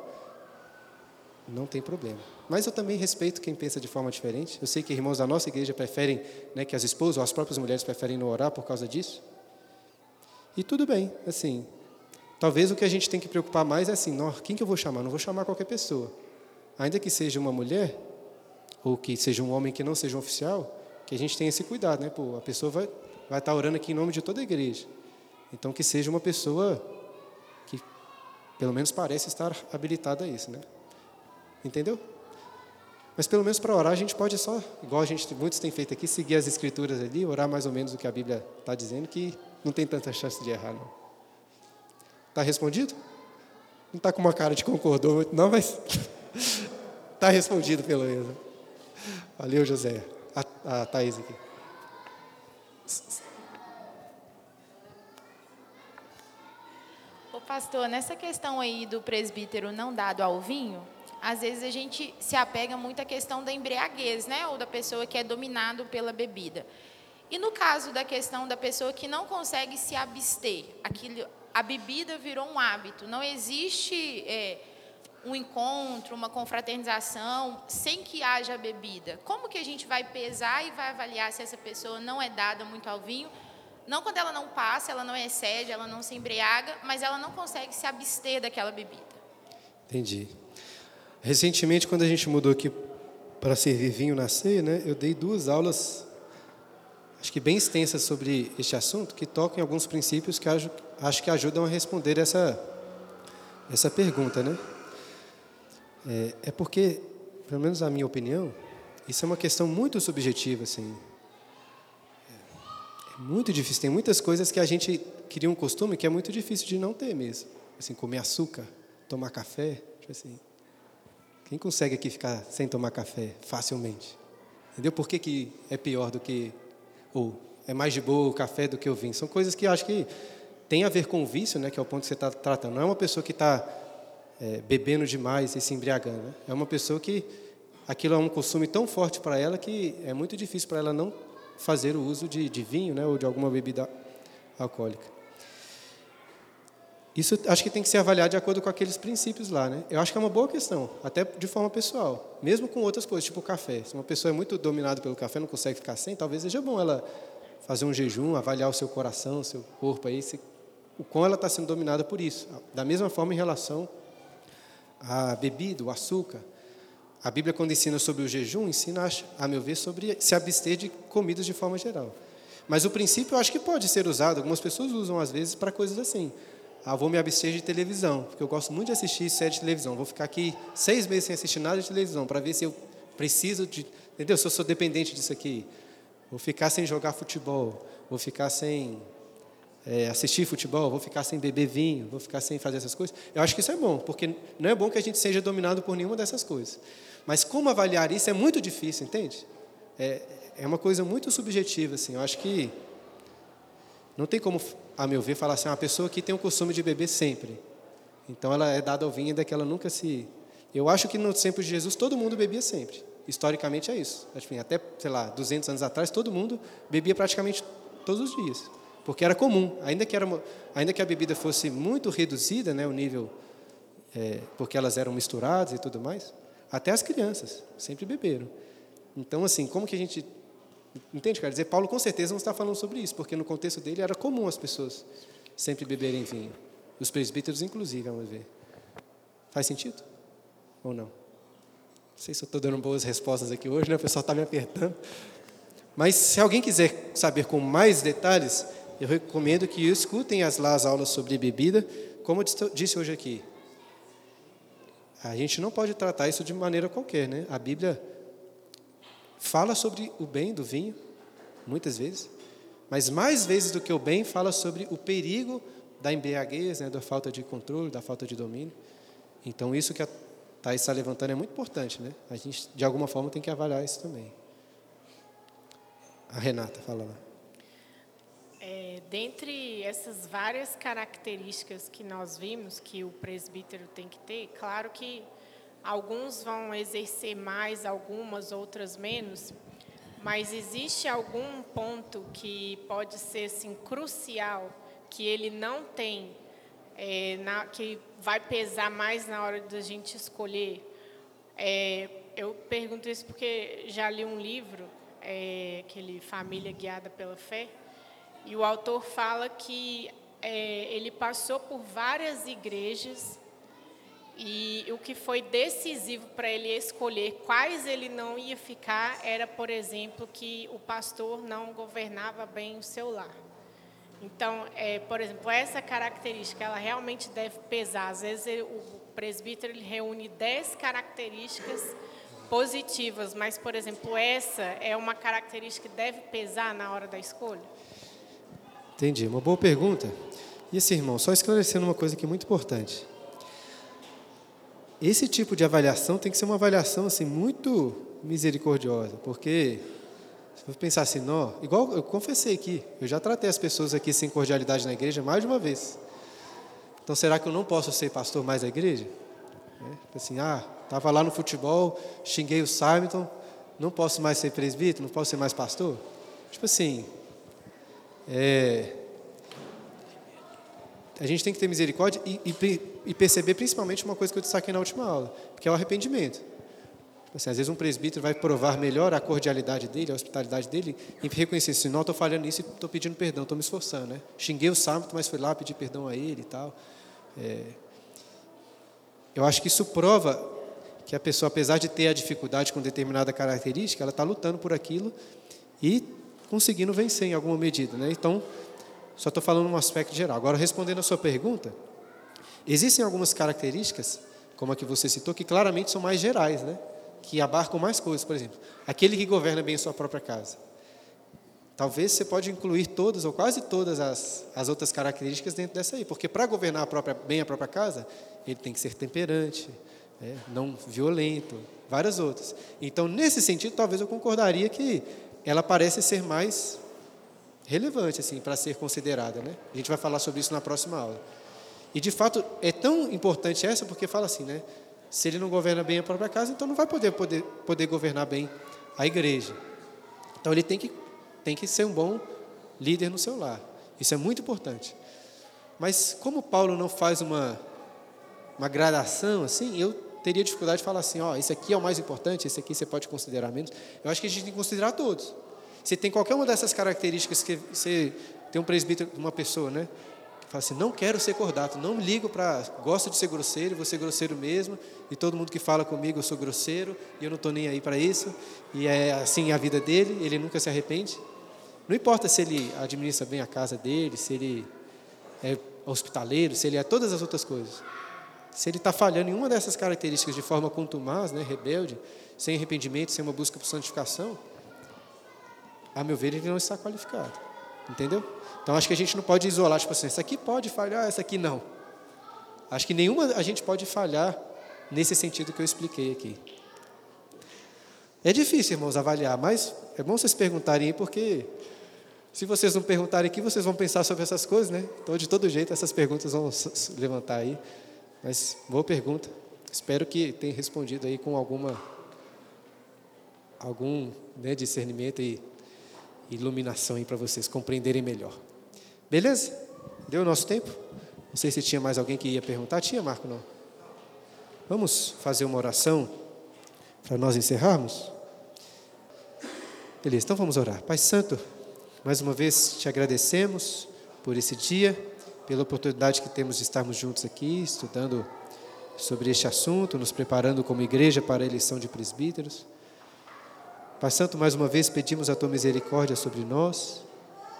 S1: não tem problema. Mas eu também respeito quem pensa de forma diferente. Eu sei que irmãos da nossa igreja preferem, né, que as esposas ou as próprias mulheres preferem não orar por causa disso. E tudo bem, assim, Talvez o que a gente tem que preocupar mais é assim, quem que eu vou chamar? Não vou chamar qualquer pessoa. Ainda que seja uma mulher, ou que seja um homem que não seja um oficial, que a gente tenha esse cuidado, né? Pô, a pessoa vai, vai estar orando aqui em nome de toda a igreja. Então, que seja uma pessoa que, pelo menos, parece estar habilitada a isso, né? Entendeu? Mas, pelo menos, para orar, a gente pode só, igual a gente, muitos têm feito aqui, seguir as escrituras ali, orar mais ou menos o que a Bíblia está dizendo, que não tem tanta chance de errar, não. Está respondido? Não está com uma cara de concordou muito, não, mas está [laughs] respondido pelo menos. Valeu, José. A, a Thaís aqui.
S4: Pastor, nessa questão aí do presbítero não dado ao vinho, às vezes a gente se apega muito à questão da embriaguez, né? Ou da pessoa que é dominado pela bebida. E no caso da questão da pessoa que não consegue se abster, aquilo, a bebida virou um hábito. Não existe é, um encontro, uma confraternização sem que haja bebida. Como que a gente vai pesar e vai avaliar se essa pessoa não é dada muito ao vinho? Não quando ela não passa, ela não excede, ela não se embriaga, mas ela não consegue se abster daquela bebida.
S1: Entendi. Recentemente, quando a gente mudou aqui para servir vinho na ceia, né, eu dei duas aulas acho que bem extensas sobre este assunto, que tocam em alguns princípios que acho, acho que ajudam a responder essa, essa pergunta. Né? É, é porque, pelo menos na minha opinião, isso é uma questão muito subjetiva. Assim. Muito difícil. Tem muitas coisas que a gente cria um costume que é muito difícil de não ter mesmo. Assim, comer açúcar, tomar café. Tipo assim, quem consegue aqui ficar sem tomar café facilmente? Entendeu por que, que é pior do que ou é mais de boa o café do que o vinho. São coisas que eu acho que tem a ver com o vício, né, que é o ponto que você está tratando. Não é uma pessoa que está é, bebendo demais e se embriagando. Né? É uma pessoa que aquilo é um costume tão forte para ela que é muito difícil para ela não fazer o uso de, de vinho né, ou de alguma bebida alcoólica. Isso acho que tem que ser avaliado de acordo com aqueles princípios lá, né? Eu acho que é uma boa questão, até de forma pessoal, mesmo com outras coisas, tipo o café. Se uma pessoa é muito dominada pelo café, não consegue ficar sem, talvez seja bom ela fazer um jejum, avaliar o seu coração, o seu corpo aí, se, o quão ela está sendo dominada por isso. Da mesma forma em relação à bebida, o açúcar. A Bíblia quando ensina sobre o jejum, ensina, a meu ver, sobre se abster de comidas de forma geral. Mas o princípio eu acho que pode ser usado, algumas pessoas usam às vezes para coisas assim ah, vou me abster de televisão, porque eu gosto muito de assistir série de televisão. Vou ficar aqui seis meses sem assistir nada de televisão, para ver se eu preciso de. Entendeu? Se eu sou dependente disso aqui. Vou ficar sem jogar futebol, vou ficar sem é, assistir futebol, vou ficar sem beber vinho, vou ficar sem fazer essas coisas. Eu acho que isso é bom, porque não é bom que a gente seja dominado por nenhuma dessas coisas. Mas como avaliar isso é muito difícil, entende? É, é uma coisa muito subjetiva, assim. Eu acho que não tem como a meu ver, falar assim, uma pessoa que tem o costume de beber sempre. Então ela é dada ao vinho ainda que ela nunca se... Eu acho que no tempo de Jesus todo mundo bebia sempre. Historicamente é isso. Até, sei lá, 200 anos atrás, todo mundo bebia praticamente todos os dias. Porque era comum. Ainda que, era uma, ainda que a bebida fosse muito reduzida, né, o nível, é, porque elas eram misturadas e tudo mais, Até as crianças sempre beberam. Então, assim, como que a gente. Entende, quer dizer, Paulo com certeza não está falando sobre isso, porque no contexto dele era comum as pessoas sempre beberem vinho. Os presbíteros, inclusive, vamos ver. Faz sentido? Ou não? Não sei se eu estou dando boas respostas aqui hoje, né? O pessoal está me apertando. Mas se alguém quiser saber com mais detalhes, eu recomendo que escutem as, lá as aulas sobre bebida, como eu disse hoje aqui. A gente não pode tratar isso de maneira qualquer, né? A Bíblia fala sobre o bem do vinho, muitas vezes, mas mais vezes do que o bem, fala sobre o perigo da embriaguez, né, da falta de controle, da falta de domínio. Então, isso que a Thais está levantando é muito importante, né? A gente, de alguma forma, tem que avaliar isso também. A Renata, fala lá.
S5: É, dentre essas várias características que nós vimos que o presbítero tem que ter, claro que alguns vão exercer mais, algumas, outras menos, mas existe algum ponto que pode ser assim, crucial, que ele não tem, é, na, que vai pesar mais na hora da gente escolher? É, eu pergunto isso porque já li um livro é, aquele Família Guiada pela Fé, e o autor fala que é, ele passou por várias igrejas e o que foi decisivo para ele escolher quais ele não ia ficar era, por exemplo, que o pastor não governava bem o seu lar. Então, é, por exemplo, essa característica, ela realmente deve pesar. Às vezes, o presbítero ele reúne dez características positivas, mas, por exemplo, essa é uma característica que deve pesar na hora da escolha?
S1: Entendi. Uma boa pergunta. E esse irmão, só esclarecendo uma coisa aqui muito importante. Esse tipo de avaliação tem que ser uma avaliação assim muito misericordiosa, porque se você pensar assim, não, igual eu confessei aqui, eu já tratei as pessoas aqui sem cordialidade na igreja mais de uma vez. Então será que eu não posso ser pastor mais da igreja? É, assim, ah, Estava lá no futebol, xinguei o Simon, não posso mais ser presbítero, não posso ser mais pastor? Tipo assim, é, a gente tem que ter misericórdia e, e, e, perceber principalmente uma coisa que eu destaquei na última aula, que é o arrependimento. Assim, às vezes um presbítero vai provar melhor a cordialidade dele, a hospitalidade dele, e reconhecer assim, não, estou falhando nisso e estou pedindo perdão, estou me esforçando. Né? Xinguei o Simon, mas fui lá pedir perdão a ele e tal. É, eu acho que isso prova que a pessoa, apesar de ter a dificuldade com determinada característica, ela está lutando por aquilo e conseguindo vencer em alguma medida. Né? Então, só estou falando um aspecto geral. Agora, respondendo a sua pergunta, existem algumas características, como a que você citou, que claramente são mais gerais, né? que abarcam mais coisas. Por exemplo, aquele que governa bem a sua própria casa. Talvez você pode incluir todas ou quase todas as, as outras características dentro dessa aí, porque para governar a própria, bem a própria casa, ele tem que ser temperante, né? não violento, várias outras. Então, nesse sentido, talvez eu concordaria que ela parece ser mais relevante assim para ser considerada, né? A gente vai falar sobre isso na próxima aula. E de fato é tão importante essa porque fala assim, né? Se ele não governa bem a própria casa, então não vai poder poder, poder governar bem a igreja. Então ele tem que tem que ser um bom líder no seu lar. Isso é muito importante. Mas como Paulo não faz uma uma gradação assim, eu teria dificuldade de falar assim, ó, esse aqui é o mais importante, esse aqui você pode considerar menos. Eu acho que a gente tem que considerar todos. Se tem qualquer uma dessas características que você tem um presbítero, uma pessoa, né? Que fala assim, não quero ser cordato, não ligo para, gosto de ser grosseiro, vou ser grosseiro mesmo, e todo mundo que fala comigo eu sou grosseiro, e eu não estou nem aí para isso, e é assim a vida dele, ele nunca se arrepende. Não importa se ele administra bem a casa dele, se ele é hospitaleiro, se ele é todas as outras coisas. Se ele está falhando em uma dessas características de forma contumaz, né, rebelde, sem arrependimento, sem uma busca por santificação, a meu ver, ele não está qualificado. Entendeu? Então acho que a gente não pode isolar, tipo assim, essa aqui pode falhar, essa aqui não. Acho que nenhuma a gente pode falhar nesse sentido que eu expliquei aqui. É difícil, irmãos, avaliar, mas é bom vocês perguntarem aí, porque se vocês não perguntarem aqui, vocês vão pensar sobre essas coisas, né? Então, de todo jeito, essas perguntas vão levantar aí. Mas boa pergunta. Espero que tenha respondido aí com alguma algum né, discernimento e iluminação aí para vocês compreenderem melhor. Beleza? Deu o nosso tempo? Não sei se tinha mais alguém que ia perguntar. Tinha, Marco? Não. Vamos fazer uma oração para nós encerrarmos? Beleza, então vamos orar. Pai Santo, mais uma vez te agradecemos por esse dia, pela oportunidade que temos de estarmos juntos aqui, estudando sobre este assunto, nos preparando como igreja para a eleição de presbíteros. Pai Santo, mais uma vez pedimos a tua misericórdia sobre nós,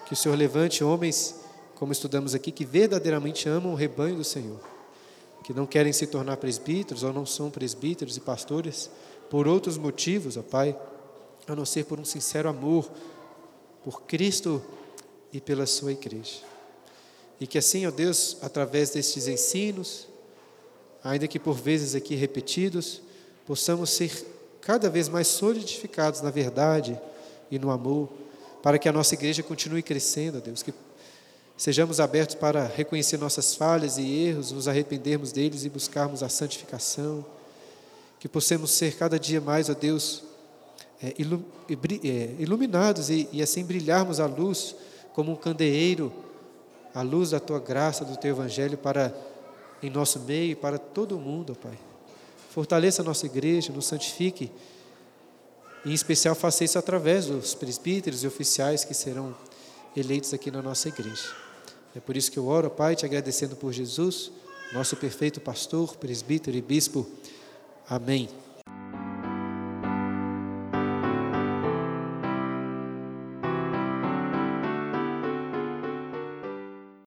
S1: que o Senhor levante homens, como estudamos aqui, que verdadeiramente amam o rebanho do Senhor, que não querem se tornar presbíteros ou não são presbíteros e pastores por outros motivos, ó Pai, a não ser por um sincero amor por Cristo e pela Sua igreja. E que assim, ó Deus, através destes ensinos, ainda que por vezes aqui repetidos, possamos ser cada vez mais solidificados na verdade e no amor, para que a nossa igreja continue crescendo, ó Deus, que sejamos abertos para reconhecer nossas falhas e erros, nos arrependermos deles e buscarmos a santificação, que possamos ser cada dia mais, ó Deus, é, é, iluminados e, e assim brilharmos a luz como um candeeiro, a luz da tua graça, do teu evangelho para em nosso meio e para todo mundo, Pai. Fortaleça a nossa igreja, nos santifique. E, em especial, faça isso através dos presbíteros e oficiais que serão eleitos aqui na nossa igreja. É por isso que eu oro, Pai, te agradecendo por Jesus, nosso perfeito pastor, presbítero e bispo. Amém.